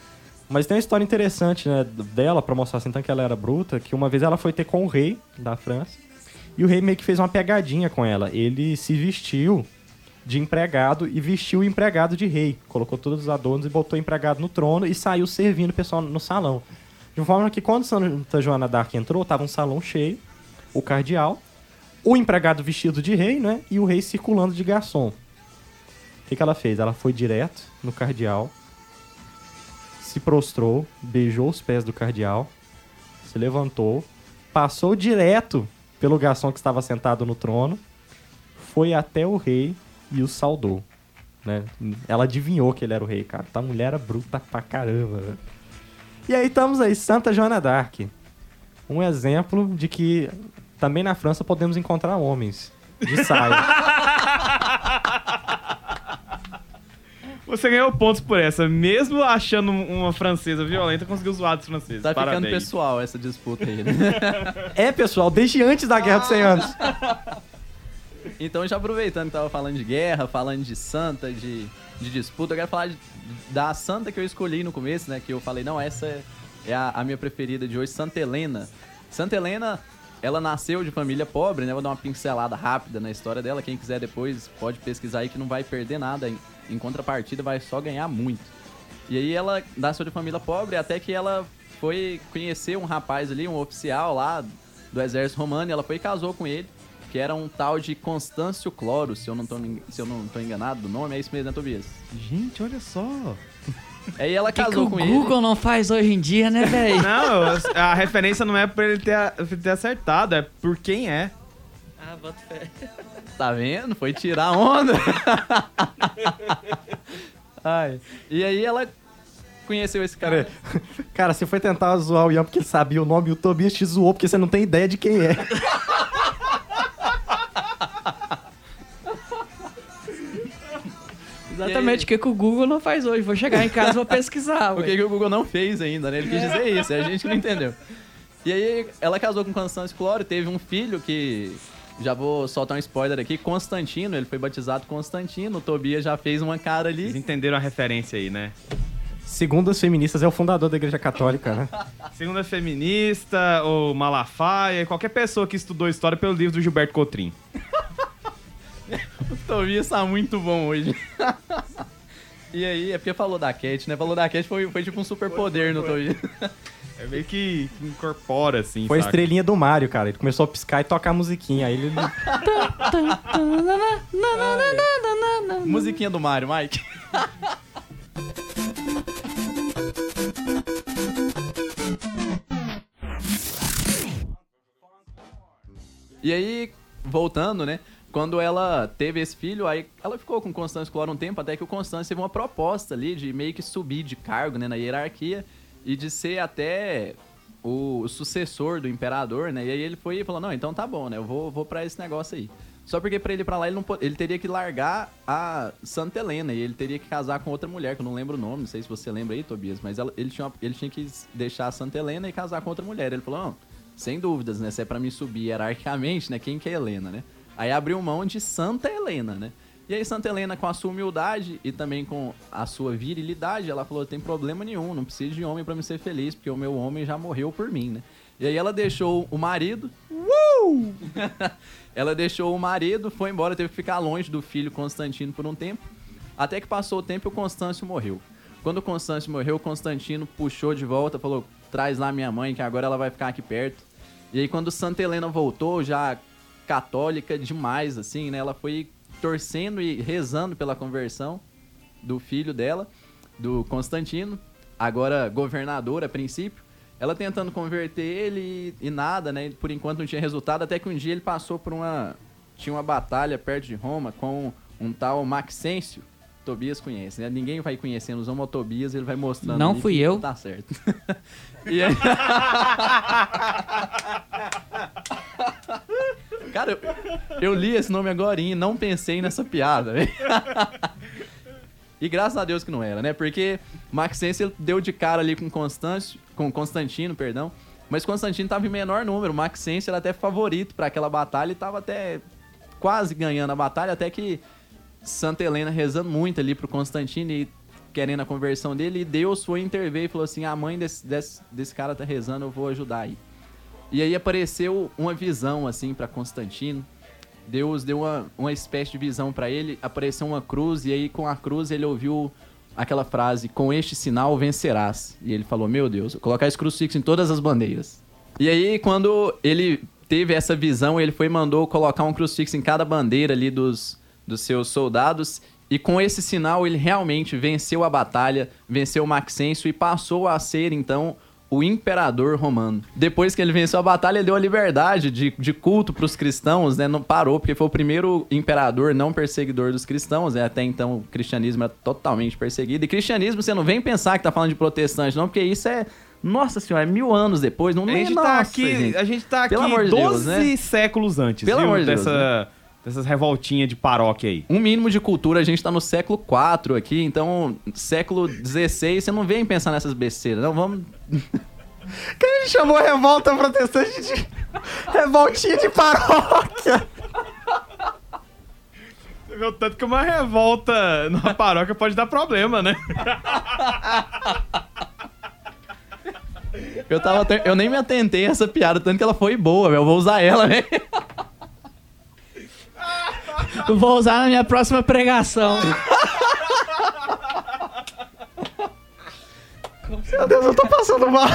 Mas tem uma história interessante, né? Dela, pra mostrar assim, tanto que ela era bruta, que uma vez ela foi ter com o rei da França. E o rei meio que fez uma pegadinha com ela. Ele se vestiu de empregado e vestiu o empregado de rei. Colocou todos os adornos e botou o empregado no trono e saiu servindo o pessoal no salão. De forma que quando Santa Joana d'Arc entrou, tava um salão cheio, o cardeal, o empregado vestido de rei, né? E o rei circulando de garçom. O que, que ela fez? Ela foi direto no cardeal, se prostrou, beijou os pés do cardeal, se levantou, passou direto pelo garçom que estava sentado no trono, foi até o rei e o saudou. Né? Ela adivinhou que ele era o rei, cara. Tá mulher era bruta pra caramba. velho. E aí estamos aí, Santa Joana d'Arc. Um exemplo de que também na França podemos encontrar homens de saia. Você ganhou pontos por essa. Mesmo achando uma francesa violenta, conseguiu zoar dos franceses. Tá ficando Parabéns. pessoal essa disputa aí, né? é, pessoal, desde antes da Guerra dos 100 Anos. Então, já aproveitando que tava falando de guerra, falando de santa, de, de disputa, eu quero falar de- da santa que eu escolhi no começo, né? Que eu falei, não, essa é, é a, a minha preferida de hoje, Santa Helena. Santa Helena, ela nasceu de família pobre, né? Vou dar uma pincelada rápida na história dela. Quem quiser depois pode pesquisar aí que não vai perder nada. Em, contrapartida, vai só ganhar muito. E aí ela nasceu de família pobre até que ela foi conhecer um rapaz ali, um oficial lá do exército romano, e ela foi e casou com ele, que era um tal de Constâncio Cloro, se eu não tô, se eu não tô enganado do nome, é isso mesmo, né, Tobias? Gente, olha só. Aí ela O que, que casou o com Google não faz hoje em dia, né, velho? Não, a referência não é por ele ter, ter acertado, é por quem é. ah, bota fé. ele. Tá vendo? Foi tirar a onda. Ai. E aí ela conheceu esse cara. Cara, você foi tentar zoar o Ian porque ele sabia o nome e o Tobias te zoou porque você não tem ideia de quem é. Exatamente o que, que o Google não faz hoje. Vou chegar em casa e vou pesquisar. O que, que o Google não fez ainda, né? Ele quis dizer isso, é a gente que não entendeu. E aí ela casou com Constâncio Cloro, teve um filho que. Já vou soltar um spoiler aqui, Constantino, ele foi batizado Constantino, o Tobias já fez uma cara Vocês ali. entenderam a referência aí, né? Segundo as feministas, é o fundador da Igreja Católica, né? Segunda feminista, ou Malafaia, qualquer pessoa que estudou história pelo livro do Gilberto Cotrim. O Tobias tá muito bom hoje. e aí, é porque falou da Cat, né? Falou da Cat foi, foi tipo um superpoder no Tobias. É meio que incorpora, assim, Foi a estrelinha do Mario, cara. Ele começou a piscar e tocar a musiquinha. Aí ele. Musiquinha do Mario, Mike. e aí, voltando, né? Quando ela teve esse filho, aí ela ficou com o Constâncio Cloro um tempo, até que o Constâncio teve uma proposta ali de meio que subir de cargo, né, na hierarquia e de ser até o sucessor do imperador, né? E aí ele foi e falou: "Não, então tá bom, né? Eu vou vou para esse negócio aí". Só porque pra ele ir pra lá ele não ele teria que largar a Santa Helena e ele teria que casar com outra mulher, que eu não lembro o nome, não sei se você lembra aí, Tobias, mas ela- ele, tinha, ele tinha que deixar a Santa Helena e casar com outra mulher. Ele falou: "Não, sem dúvidas, né? Se é pra me subir hierarquicamente, né? Quem que é Helena, né?" Aí abriu mão de Santa Helena, né? E aí Santa Helena, com a sua humildade e também com a sua virilidade, ela falou, tem problema nenhum, não preciso de homem pra me ser feliz, porque o meu homem já morreu por mim, né? E aí ela deixou o marido... Uh! ela deixou o marido, foi embora, teve que ficar longe do filho Constantino por um tempo. Até que passou o tempo e o Constâncio morreu. Quando o Constâncio morreu, o Constantino puxou de volta, falou, traz lá minha mãe, que agora ela vai ficar aqui perto. E aí quando Santa Helena voltou, já católica demais, assim, né? Ela foi torcendo e rezando pela conversão do filho dela, do Constantino, agora governador a princípio. Ela tentando converter ele e, nada, né? Por enquanto não tinha resultado, até que um dia ele passou por uma. Tinha uma batalha perto de Roma com um tal Maxêncio. Tobias conhece, né? Ninguém vai conhecendo, usamos o Tobias, ele vai mostrando. Não fui eu. Tá certo. e aí... Cara, eu, eu li esse nome agora e não pensei nessa piada, velho. E graças a Deus que não era, né? Porque ele deu de cara ali com Constâncio, com Constantino, perdão. Mas Constantino tava em menor número. Maxencio era até favorito para aquela batalha e tava até quase ganhando a batalha, até que Santa Helena rezando muito ali pro Constantino e querendo a conversão dele, e Deus foi intervir e falou assim: a mãe desse, desse, desse cara tá rezando, eu vou ajudar aí. E aí apareceu uma visão assim para Constantino. Deus deu uma, uma espécie de visão para ele, apareceu uma cruz, e aí com a cruz ele ouviu aquela frase: Com este sinal vencerás. E ele falou: Meu Deus, vou colocar esse crucifixo em todas as bandeiras. E aí, quando ele teve essa visão, ele foi e mandou colocar um crucifixo em cada bandeira ali dos, dos seus soldados. E com esse sinal, ele realmente venceu a batalha, venceu Maxêncio e passou a ser, então, o imperador romano. Depois que ele venceu a batalha, ele deu a liberdade de, de culto para os cristãos, né? Não parou, porque foi o primeiro imperador não perseguidor dos cristãos, né? Até então o cristianismo era totalmente perseguido. E cristianismo, você não vem pensar que tá falando de protestante, não, porque isso é. Nossa senhora, é mil anos depois, não A gente nossa, tá aqui, gente. a gente tá aqui Pelo amor de 12 Deus, né? séculos antes, Pelo viu? amor de Deus, né? Dessa, Dessas revoltinhas de paróquia aí. Um mínimo de cultura, a gente tá no século IV aqui, então século XVI, você não vem pensar nessas besteiras, não, vamos... Que ele chamou a revolta protestante de revoltinha de paróquia. Você o tanto que uma revolta numa paróquia pode dar problema, né? Eu, tava eu nem me atentei a essa piada, tanto que ela foi boa, eu vou usar ela, né? Eu vou usar na minha próxima pregação. Meu Deus, eu tô passando mal.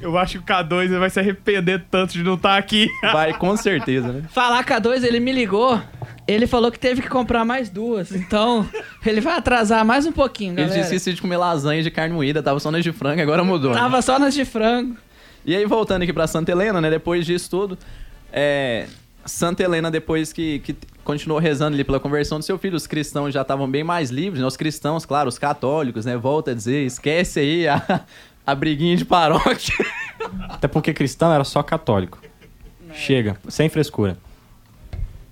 Eu acho que o K2 vai se arrepender tanto de não estar aqui. Vai, com certeza, né? Falar K2, ele me ligou. Ele falou que teve que comprar mais duas. Então, ele vai atrasar mais um pouquinho, Ele galera. tinha esquecido de comer lasanha de carne moída, tava só nas de frango, agora mudou. né? Tava só nas de frango. E aí, voltando aqui pra Santa Helena, né? Depois disso tudo, é, Santa Helena, depois que, que continuou rezando ali pela conversão do seu filho, os cristãos já estavam bem mais livres, né? Os cristãos, claro, os católicos, né? Volta a dizer, esquece aí a, a briguinha de paróquia. Até porque cristão era só católico. Chega, sem frescura.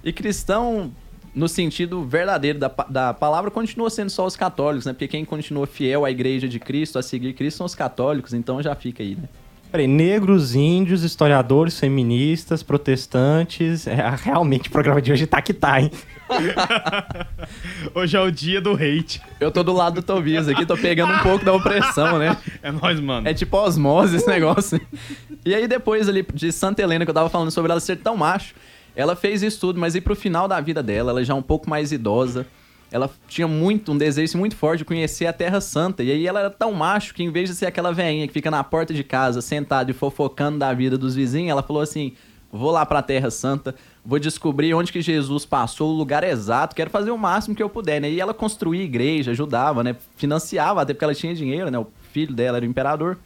E cristão, no sentido verdadeiro da, da palavra, continua sendo só os católicos, né? Porque quem continua fiel à igreja de Cristo, a seguir Cristo, são os católicos, então já fica aí, né? Peraí, negros, índios, historiadores, feministas, protestantes. É, realmente o programa de hoje tá que tá, hein? Hoje é o dia do hate. Eu tô do lado do Tobias aqui, tô pegando um pouco da opressão, né? É nóis, mano. É tipo osmose esse negócio. E aí depois ali de Santa Helena, que eu tava falando sobre ela ser tão macho, ela fez isso tudo, mas aí pro final da vida dela, ela já um pouco mais idosa, ela tinha muito, um desejo muito forte de conhecer a Terra Santa. E aí ela era tão macho que em vez de ser aquela veinha que fica na porta de casa, sentada e fofocando da vida dos vizinhos, ela falou assim... Vou lá pra Terra Santa, vou descobrir onde que Jesus passou, o lugar exato, quero fazer o máximo que eu puder, né? E ela construía igreja, ajudava, né? Financiava, até porque ela tinha dinheiro, né? O filho dela era o imperador.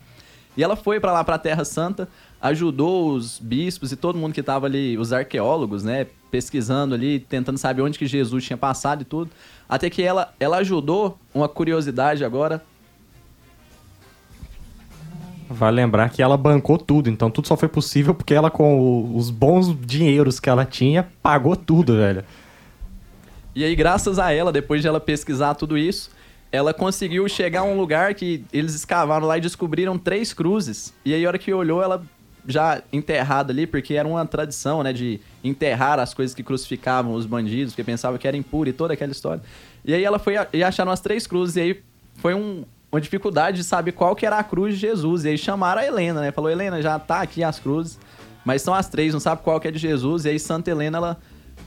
E ela foi pra lá, pra Terra Santa, ajudou os bispos e todo mundo que tava ali, os arqueólogos, né, pesquisando ali, tentando saber onde que Jesus tinha passado e tudo. Até que ela, ela ajudou, uma curiosidade agora, Vale lembrar que ela bancou tudo, então tudo só foi possível porque ela, com os bons dinheiros que ela tinha, pagou tudo, velho. E aí, graças a ela, depois de ela pesquisar tudo isso, ela conseguiu chegar a um lugar que eles escavaram lá e descobriram três cruzes. E aí, a hora que olhou, ela já enterrada ali, porque era uma tradição, né, de enterrar as coisas que crucificavam os bandidos, porque pensava que era impuro e toda aquela história. E aí ela foi e acharam as três cruzes, e aí foi um- uma dificuldade de saber qual que era a cruz de Jesus. E aí chamaram a Helena, né? Falou, Helena, já tá aqui as cruzes, mas são as três, não sabe qual que é de Jesus. E aí Santa Helena, ela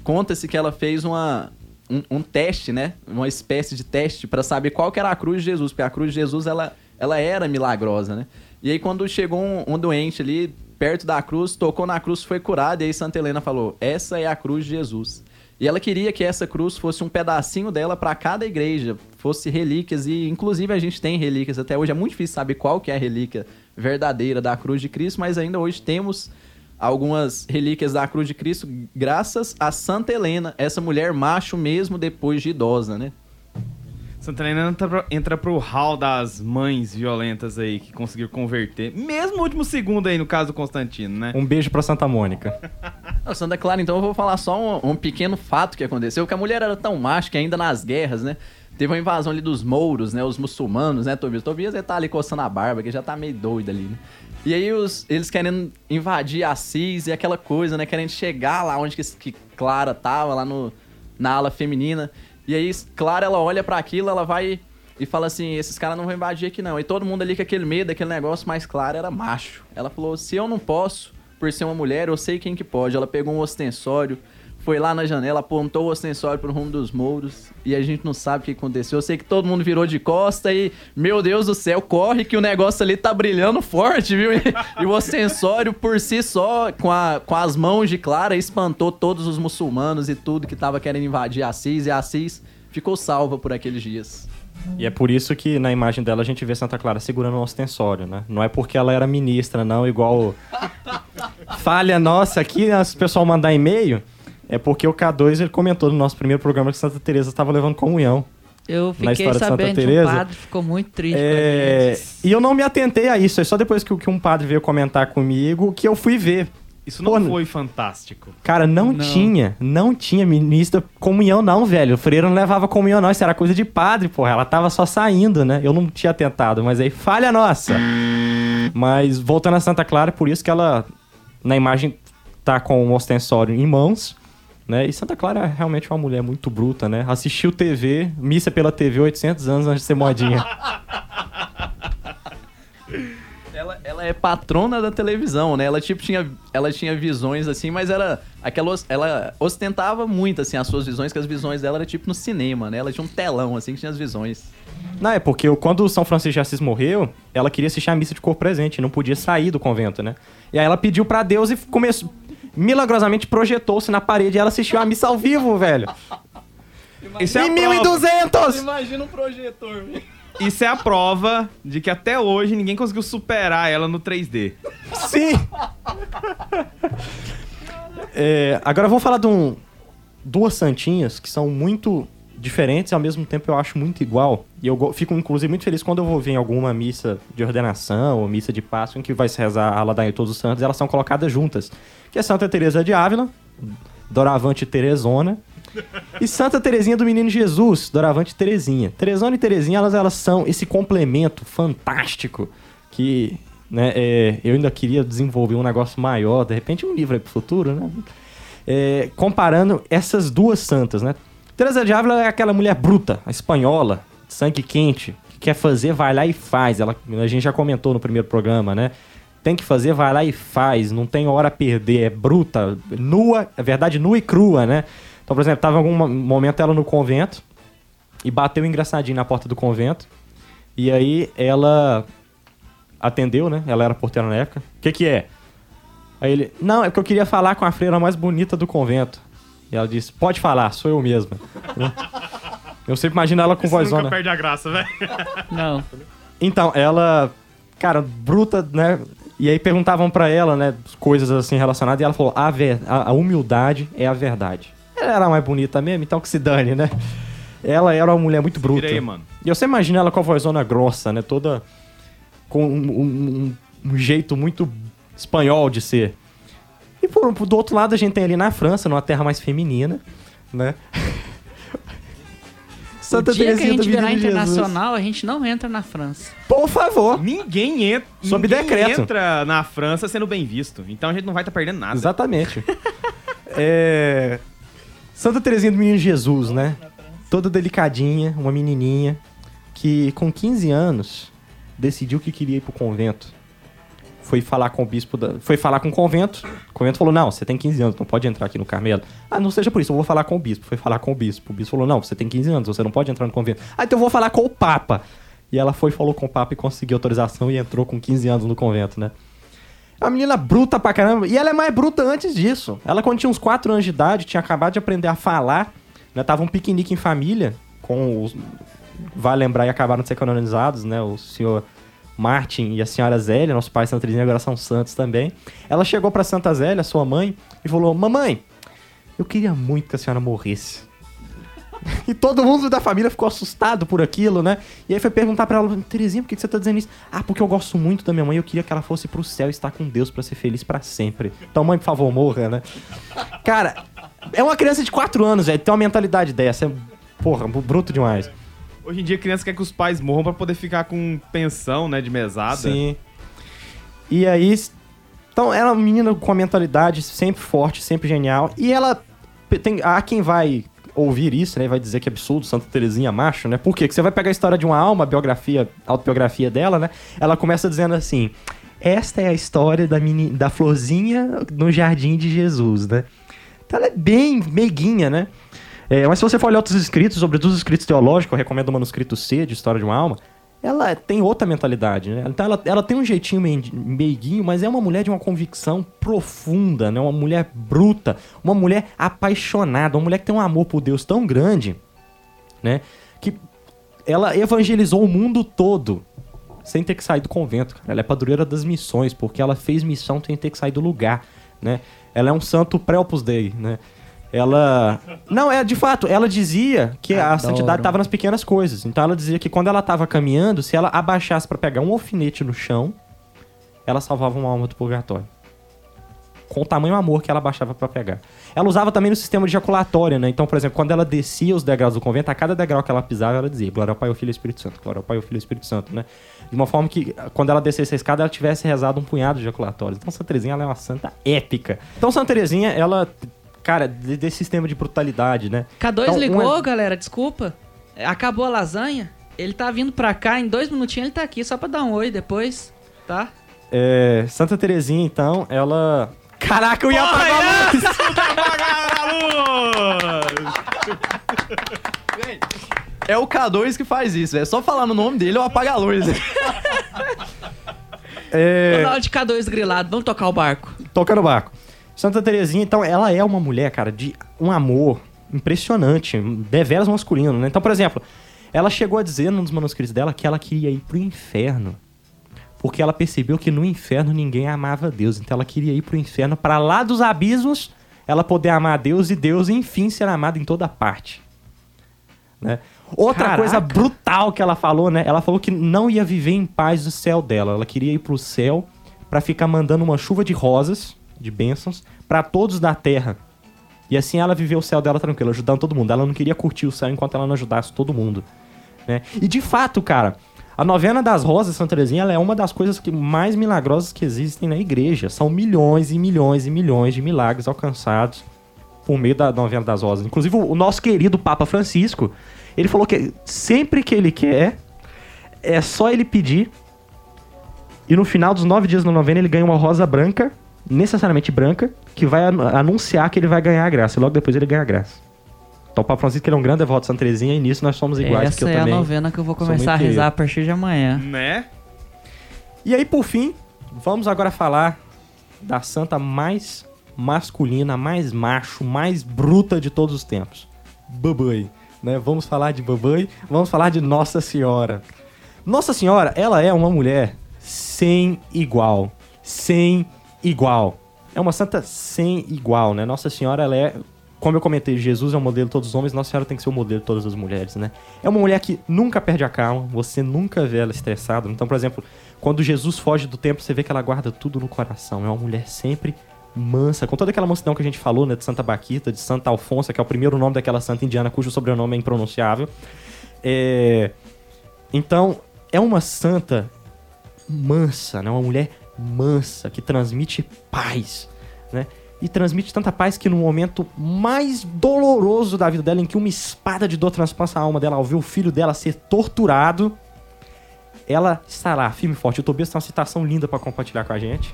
conta-se que ela fez uma, um, um teste, né? Uma espécie de teste para saber qual que era a cruz de Jesus, porque a cruz de Jesus ela, ela era milagrosa, né? E aí quando chegou um, um doente ali perto da cruz, tocou na cruz, foi curado, e aí Santa Helena falou: "Essa é a cruz de Jesus". E ela queria que essa cruz fosse um pedacinho dela para cada igreja, fosse relíquias e inclusive a gente tem relíquias até hoje. É muito difícil saber qual que é a relíquia verdadeira da cruz de Cristo, mas ainda hoje temos algumas relíquias da cruz de Cristo graças a Santa Helena, essa mulher macho mesmo depois de idosa, né? Santa Helena entra, pro- entra pro hall das mães violentas aí que conseguiram converter. Mesmo no último segundo aí, no caso do Constantino, né? Um beijo pra Santa Mônica. Não, Santa Clara, então eu vou falar só um, um pequeno fato que aconteceu, que a mulher era tão macho que ainda nas guerras, né? teve uma invasão ali dos mouros, né? Os muçulmanos, né, Tobias? Tobias ele tá ali coçando a barba, que já tá meio doido ali, né? E aí os, eles querendo invadir Assis e aquela coisa, né? Querendo chegar lá onde que, que Clara tava, lá no, na ala feminina. E aí Clara, ela olha para aquilo, ela vai e fala assim, esses caras não vão invadir aqui não. E todo mundo ali com aquele medo, aquele negócio, mas Clara era macho. Ela falou, se eu não posso, por ser uma mulher, eu sei quem que pode. Ela pegou um ostensório, foi lá na janela, apontou o ostensório pro rumo dos mouros e a gente não sabe o que aconteceu. Eu sei que todo mundo virou de costa e, meu Deus do céu, corre que o negócio ali tá brilhando forte, viu? E, e o ostensório por si só, com, a, com as mãos de Clara, espantou todos os muçulmanos e tudo que tava querendo invadir Assis e Assis ficou salva por aqueles dias. E é por isso que na imagem dela a gente vê Santa Clara segurando um ostensório, né? Não é porque ela era ministra, não, igual. Falha nossa aqui, né? se o pessoal mandar e-mail, é porque o K2 ele comentou no nosso primeiro programa que Santa Teresa estava levando comunhão. Eu Na fiquei história de Santa sabendo de um padre, ficou muito triste É, E eu não me atentei a isso, é só depois que, que um padre veio comentar comigo que eu fui ver. Isso não Pô, foi fantástico. Cara, não, Não. tinha, não tinha ministra comunhão não, velho. O freiro não levava comunhão não, isso era coisa de padre, porra. Ela tava só saindo, né? Eu não tinha tentado, mas aí falha nossa. Mas voltando a Santa Clara, por isso que ela na imagem tá com o ostensório em mãos, né? E Santa Clara é realmente uma mulher muito bruta, né? Assistiu TV, missa pela TV 800 anos antes de ser modinha. Ela, ela é patrona da televisão, né? Ela tipo tinha, ela tinha visões assim, mas era aquela ela ostentava muito assim as suas visões, que as visões dela era tipo no cinema, né? Ela tinha um telão assim que tinha as visões. Não, é porque quando o São Francisco de Assis morreu, ela queria assistir a missa de cor presente, não podia sair do convento, né? E aí ela pediu pra Deus e começou. Milagrosamente projetou-se na parede e ela assistiu a missa ao vivo, velho. Isso é, em a prova, 1200! Imagina um projetor. isso é a prova de que até hoje ninguém conseguiu superar ela no 3D. Sim! É, agora vamos falar de um, duas santinhas que são muito diferentes e ao mesmo tempo eu acho muito igual. E eu fico, inclusive, muito feliz quando eu vou ver em alguma missa de ordenação ou missa de Páscoa em que vai se rezar a ladainha de todos os santos, elas são colocadas juntas. Que é Santa Teresa de Ávila, Doravante Teresona, e Santa Terezinha do Menino Jesus, Doravante Terezinha. Teresona e Terezinha, elas, elas são esse complemento fantástico que né, é, eu ainda queria desenvolver um negócio maior, de repente um livro aí pro futuro, né? É, comparando essas duas santas, né? Teresa de Ávila é aquela mulher bruta, espanhola, sangue quente, que quer fazer, vai lá e faz. Ela, a gente já comentou no primeiro programa, né? Tem que fazer, vai lá e faz, não tem hora a perder, é bruta, nua, é verdade, nua e crua, né? Então, por exemplo, tava em algum mo- momento ela no convento e bateu engraçadinho na porta do convento. E aí ela atendeu, né? Ela era porteira na época. O que que é? Aí ele, não, é porque eu queria falar com a freira mais bonita do convento. E ela disse, pode falar, sou eu mesma. eu sempre imagino ela com Isso vozona. nunca perde a graça, velho. Não. Então, ela, cara, bruta, né? E aí perguntavam pra ela, né, coisas assim relacionadas, e ela falou: a, ver, a, a humildade é a verdade. Ela era mais bonita mesmo, então que se dane, né? Ela era uma mulher muito bruta. Aí, mano. E eu sempre imagino ela com a vozona grossa, né? Toda com um, um- um jeito muito espanhol de ser. E por, do outro lado, a gente tem ali na França, numa terra mais feminina, né? o dia que a gente virar Menino Jesus. internacional, a gente não entra na França. Por favor. Ninguém, entra, Sob ninguém decreto. entra na França sendo bem visto. Então a gente não vai estar perdendo nada. Exatamente. É, Santa Teresinha do Menino Jesus, né? Toda delicadinha, uma menininha que com 15 anos decidiu que queria ir pro convento. Foi falar com o bispo, da... foi falar com o convento. O convento falou: "Não, você tem 15 anos, não pode entrar aqui no Carmelo". Ah, não seja por isso, eu vou falar com o bispo. Foi falar com o bispo. O bispo falou: "Não, você tem 15 anos, você não pode entrar no convento". Ah, então eu vou falar com o papa. E ela foi falou com o papa e conseguiu autorização e entrou com 15 anos no convento, né? É uma menina bruta pra caramba. E ela é mais bruta antes disso. Ela, quando tinha uns 4 anos de idade, tinha acabado de aprender a falar. Né? Tava um piquenique em família com os. Vai lembrar e acabaram de ser canonizados, né? O senhor Martin e a senhora Zélia, nossos pais Santa Teresinha agora são santos também. Ela chegou pra Santa Zélia, sua mãe, e falou: Mamãe, eu queria muito que a senhora morresse. E todo mundo da família ficou assustado por aquilo, né? E aí foi perguntar pra ela, Terezinha, por que você tá dizendo isso? Ah, porque eu gosto muito da minha mãe, eu queria que ela fosse pro céu e estar com Deus pra ser feliz pra sempre. Então, mãe, por favor, morra, né? Cara, é uma criança de 4 anos, velho, tem uma mentalidade dessa. É, porra, bruto demais. Hoje em dia, criança quer que os pais morram pra poder ficar com pensão, né, de mesada. Sim. E aí, então ela é uma menina com a mentalidade sempre forte, sempre genial. E ela tem, há quem vai ouvir isso, né, vai dizer que é absurdo, Santa Terezinha macho, né? Por quê? Porque você vai pegar a história de uma alma, a biografia, a autobiografia dela, né? Ela começa dizendo assim: "Esta é a história da meni, da florzinha no jardim de Jesus", né? Então ela é bem meiguinha, né? É, mas se você for olhar outros escritos, sobretudo os escritos teológicos, eu recomendo o manuscrito C, de História de uma Alma, ela tem outra mentalidade, né? Então ela, ela tem um jeitinho meiguinho, mas é uma mulher de uma convicção profunda, né? Uma mulher bruta, uma mulher apaixonada, uma mulher que tem um amor por Deus tão grande, né? Que ela evangelizou o mundo todo sem ter que sair do convento. cara. Ela é padroeira das missões, porque ela fez missão sem ter que sair do lugar, né? Ela é um santo pré-opus dei, né? Ela... Não, é de fato, ela dizia que a Adoro. santidade estava nas pequenas coisas. Então ela dizia que quando ela estava caminhando, se ela abaixasse para pegar um alfinete no chão, ela salvava uma alma do purgatório. Com o tamanho amor que ela baixava para pegar. Ela usava também no sistema de ejaculatório, né? Então, por exemplo, quando ela descia os degraus do convento, a cada degrau que ela pisava, ela dizia: Glória ao Pai, ao Filho e ao Espírito Santo. Glória ao Pai, ao Filho e ao Espírito Santo, né? De uma forma que, quando ela descesse a escada, ela tivesse rezado um punhado de ejaculatórios. Então, Santa Terezinha, ela é uma santa épica. Então, Santa Terezinha, ela, cara, de- desse sistema de brutalidade, né? K2 Então, ligou, um- galera, desculpa. Acabou a lasanha. Ele tá vindo pra cá, em dois minutinhos ele tá aqui, só pra dar um oi depois, tá? É, Santa Terezinha, então, ela. Caraca, eu ia apagar a luz! É o K2 que faz isso, é só falar no nome dele ou apaga a luz. É, hora de K2 grilado, vamos tocar o barco. Toca no barco. Santa Terezinha, então, ela é uma mulher, cara, de um amor impressionante, deveras masculino, né? Então, por exemplo, ela chegou a dizer num dos manuscritos dela que ela queria ir pro inferno. Porque ela percebeu que no inferno ninguém amava Deus. Então ela queria ir pro inferno para lá dos abismos, ela poder amar a Deus e Deus, enfim, ser amado em toda parte. Né? Outra Caraca. coisa brutal que ela falou, né? Ela falou que não ia viver em paz no céu dela. Ela queria ir pro céu para ficar mandando uma chuva de rosas, de bênçãos, para todos da terra. E assim ela viveu o céu dela tranquila, ajudando todo mundo. Ela não queria curtir o céu enquanto ela não ajudasse todo mundo. Né? E de fato, cara, a novena das rosas, Santa Terezinha, ela é uma das coisas que mais milagrosas que existem na igreja. São milhões e milhões e milhões de milagres alcançados por meio da novena das rosas. Inclusive, o o nosso querido Papa Francisco, ele falou que sempre que ele quer, é só ele pedir. E no final dos nove dias da novena, ele ganha uma rosa branca, necessariamente branca, que vai anu- anunciar que ele vai ganhar a graça. E logo depois ele ganha a graça. Então, o Papa Francisco ele é um grande devoto de Santa Terezinha, e nisso nós somos iguais, que eu Essa é também. a novena que eu vou começar a rezar a partir de amanhã. Né? E aí, por fim, vamos agora falar da santa mais masculina, mais macho, mais bruta de todos os tempos. Babai. Né? Vamos falar de Babai, vamos falar de Nossa Senhora. Nossa Senhora, ela é uma mulher sem igual. Sem igual. É uma santa sem igual, né? Nossa Senhora, ela é. Como eu comentei, Jesus é o modelo de todos os homens, Nossa Senhora tem que ser o modelo de todas as mulheres, né? É uma mulher que nunca perde a calma, você nunca vê ela estressada. Então, por exemplo, quando Jesus foge do templo, você vê que ela guarda tudo no coração. É uma mulher sempre mansa, com toda aquela mansidão que a gente falou, né? De Santa Baquita, de Santa Alfonsa, que é o primeiro nome daquela santa indiana cujo sobrenome é impronunciável. É... Então, é uma santa mansa, né? Uma mulher mansa, que transmite paz, né? E transmite tanta paz que no momento mais doloroso da vida dela, em que uma espada de dor transpassa a alma dela ao ver o filho dela ser torturado, ela está lá, firme e forte. O Tobias tem uma citação linda pra compartilhar com a gente.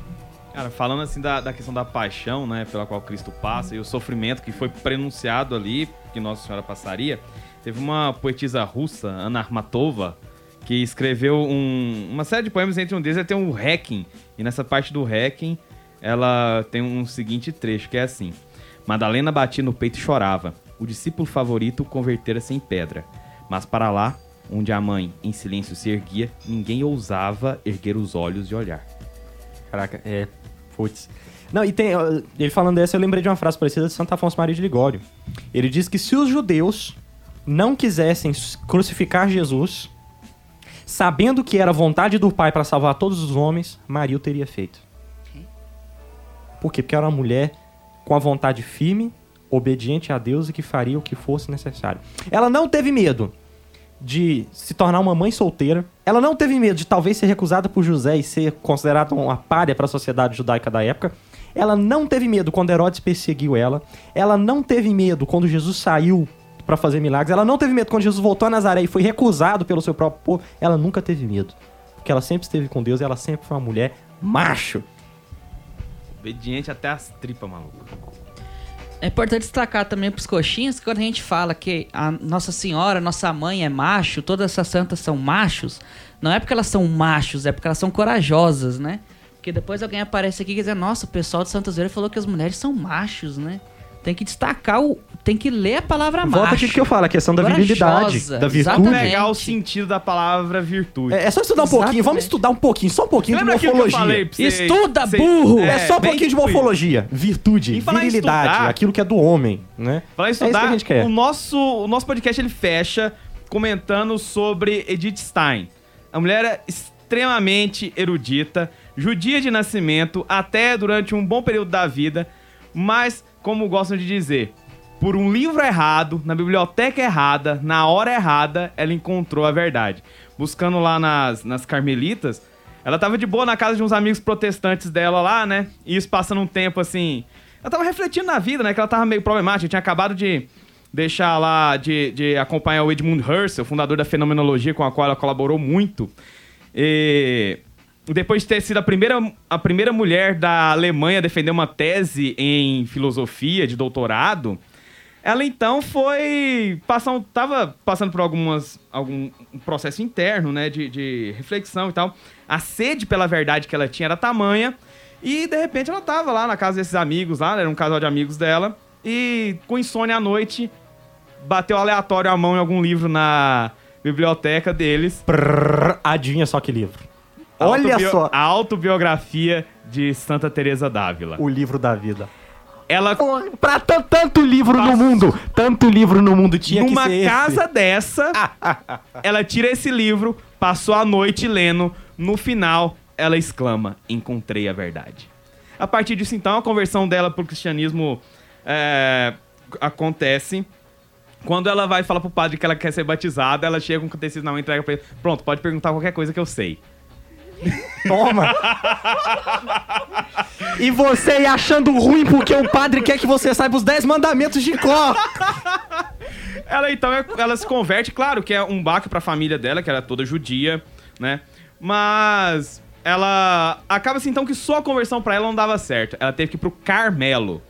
Cara, falando assim da, da questão da paixão, né, pela qual Cristo passa e o sofrimento que foi prenunciado ali, que Nossa Senhora passaria, teve uma poetisa russa, Ana Armatova, que escreveu um- uma série de poemas, entre um deles tem um Requiem, e nessa parte do Requiem, ela tem um seguinte trecho, que é assim, Madalena batia no peito e chorava, o discípulo favorito convertera-se em pedra, mas para lá, onde a mãe em silêncio se erguia, ninguém ousava erguer os olhos e olhar. Caraca, é. Putz. Não, e tem. Ele falando dessa, eu lembrei de uma frase parecida de Santo Afonso Maria de Ligório. Ele diz que se os judeus não quisessem crucificar Jesus, sabendo que era vontade do Pai para salvar todos os homens, Maria o teria feito. Por quê? Porque era uma mulher com a vontade firme, obediente a Deus e que faria o que fosse necessário. Ela não teve medo de se tornar uma mãe solteira. Ela não teve medo de talvez ser recusada por José e ser considerada uma párea para a sociedade judaica da época. Ela não teve medo quando Herodes perseguiu ela. Ela não teve medo quando Jesus saiu para fazer milagres. Ela não teve medo quando Jesus voltou a Nazaré e foi recusado pelo seu próprio povo. Ela nunca teve medo. Porque ela sempre esteve com Deus e ela sempre foi uma mulher macho. Obediente até as tripas, maluco. É importante destacar também pros coxinhas que quando a gente fala que a Nossa Senhora, nossa mãe é macho, todas essas santas são machos, não é porque elas são machos, é porque elas são corajosas, né? Porque depois alguém aparece aqui e diz, nossa, o pessoal de Santas Veira falou que as mulheres são machos, né? Tem que destacar o. Tem que ler a palavra macho. Volta aqui que eu falo, a questão da Corajosa, virilidade, da virtude. exatamente. Pegar o sentido da palavra virtude. É, é só estudar um pouquinho, Exatamente. vamos estudar um pouquinho, só um pouquinho Lembra de aquilo que eu falei morfologia. pra você- Estuda, você- burro! É, só um pouquinho de morfologia. Virtude, virilidade, estudar- aquilo que é do homem, né? Falar em É isso que estudar, a gente quer. o, nosso, o nosso podcast ele fecha comentando sobre Edith Stein. A mulher é extremamente erudita, judia de nascimento, até durante um bom período da vida, mas, como gostam de dizer, por um livro errado, na biblioteca errada, na hora errada, ela encontrou a verdade. Buscando lá nas, nas Carmelitas, ela tava de boa na casa de uns amigos protestantes dela lá, né? E isso passando um tempo assim. Ela tava refletindo na vida, né? Que ela tava meio problemática. Tinha acabado de deixar lá, de, de acompanhar o Edmund Husserl, fundador da fenomenologia, com a qual ela colaborou muito. E depois de ter sido a primeira, a primeira mulher da Alemanha a defender uma tese em filosofia de doutorado, ela então foi passar tava passando por algumas algum um processo interno, né, de, de reflexão e tal. A sede pela verdade que ela tinha era tamanha e de repente ela tava lá na casa desses amigos lá, era um casal de amigos dela e com insônia à noite bateu aleatório a mão em algum livro na biblioteca deles. Prrr, adivinha só que livro. Olha só, A autobiografia de Santa Teresa d'Ávila. o livro da vida. Ela Pra tan- tanto livro no mundo, tanto livro no mundo tinha numa que ser esse. casa dessa, ela tira esse livro, passou a noite lendo, no final ela exclama: "Encontrei a verdade". A partir disso então a conversão dela pro cristianismo é, acontece. Quando ela vai falar pro padre que ela quer ser batizada, ela chega com o catecismo na mão e entrega pra ele. Pronto, pode perguntar qualquer coisa que eu sei. Toma! e você aí achando ruim porque o padre quer que você saiba os 10 mandamentos de cor. Ela então é- ela se converte, claro que é um baque pra família dela, que era toda judia, né? Mas ela acaba assim então que só a conversão pra ela não dava certo. Ela teve que ir pro Carmelo.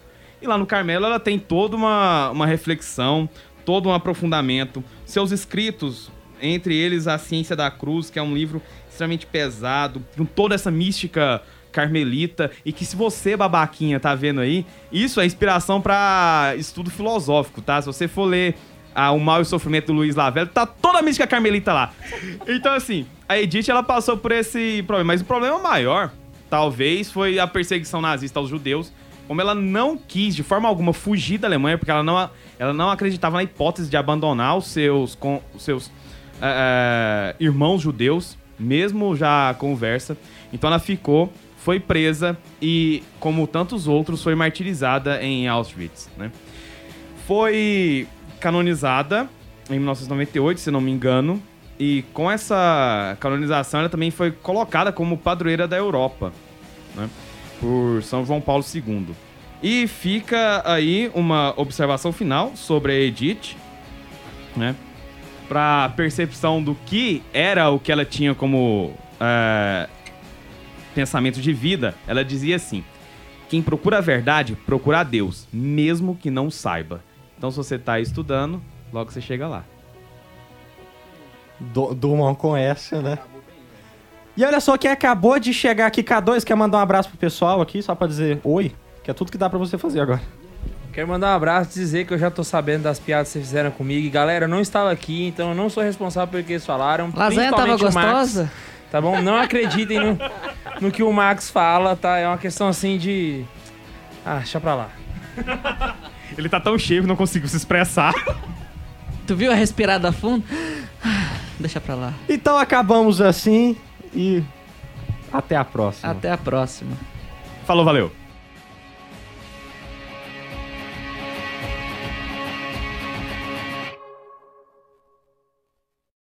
E lá no Carmelo ela tem toda uma, uma reflexão, todo um aprofundamento. Seus escritos, entre eles A Ciência da Cruz, que é um livro extremamente pesado, com toda essa mística carmelita, e que se você, babaquinha, tá vendo aí, isso é inspiração pra estudo filosófico, tá? Se você for ler ah, O Mal e o Sofrimento do Luiz Lavello, tá toda a mística carmelita lá. Então, assim, a Edith, ela passou por esse problema, mas o problema maior, talvez, foi a perseguição nazista aos judeus, como ela não quis, de forma alguma, fugir da Alemanha, porque ela não, ela não acreditava na hipótese de abandonar os seus, com, os seus eh, irmãos judeus, mesmo já conversa. Então ela ficou, foi presa e, como tantos outros, foi martirizada em Auschwitz, né? Foi canonizada em 1998, se não me engano, e com essa canonização ela também foi colocada como padroeira da Europa, né? Por São João Paulo II. E fica aí uma observação final sobre a Edith, né? Pra percepção do que era o que ela tinha como é, pensamento de vida, ela dizia assim: quem procura a verdade, procura a Deus, mesmo que não saiba. Então, se você tá estudando, logo você chega lá. Durmam com essa, né? E olha só, quem acabou de chegar aqui, K2, quer mandar um abraço pro pessoal aqui, só pra dizer oi, que é tudo que dá pra você fazer agora. Quero mandar um abraço e dizer que eu já tô sabendo das piadas que vocês fizeram comigo. E galera, eu não estava aqui, então eu não sou responsável pelo que eles falaram. Lasanha tava Max, gostosa? tá bom? Não acreditem no, no que o Max fala, tá? É uma questão assim de. Ah, deixa pra lá. Ele tá tão cheio que não consigo se expressar. Tu viu a respirada fundo? Deixa pra lá. Então acabamos assim e até a próxima. Até a próxima. Falou, valeu.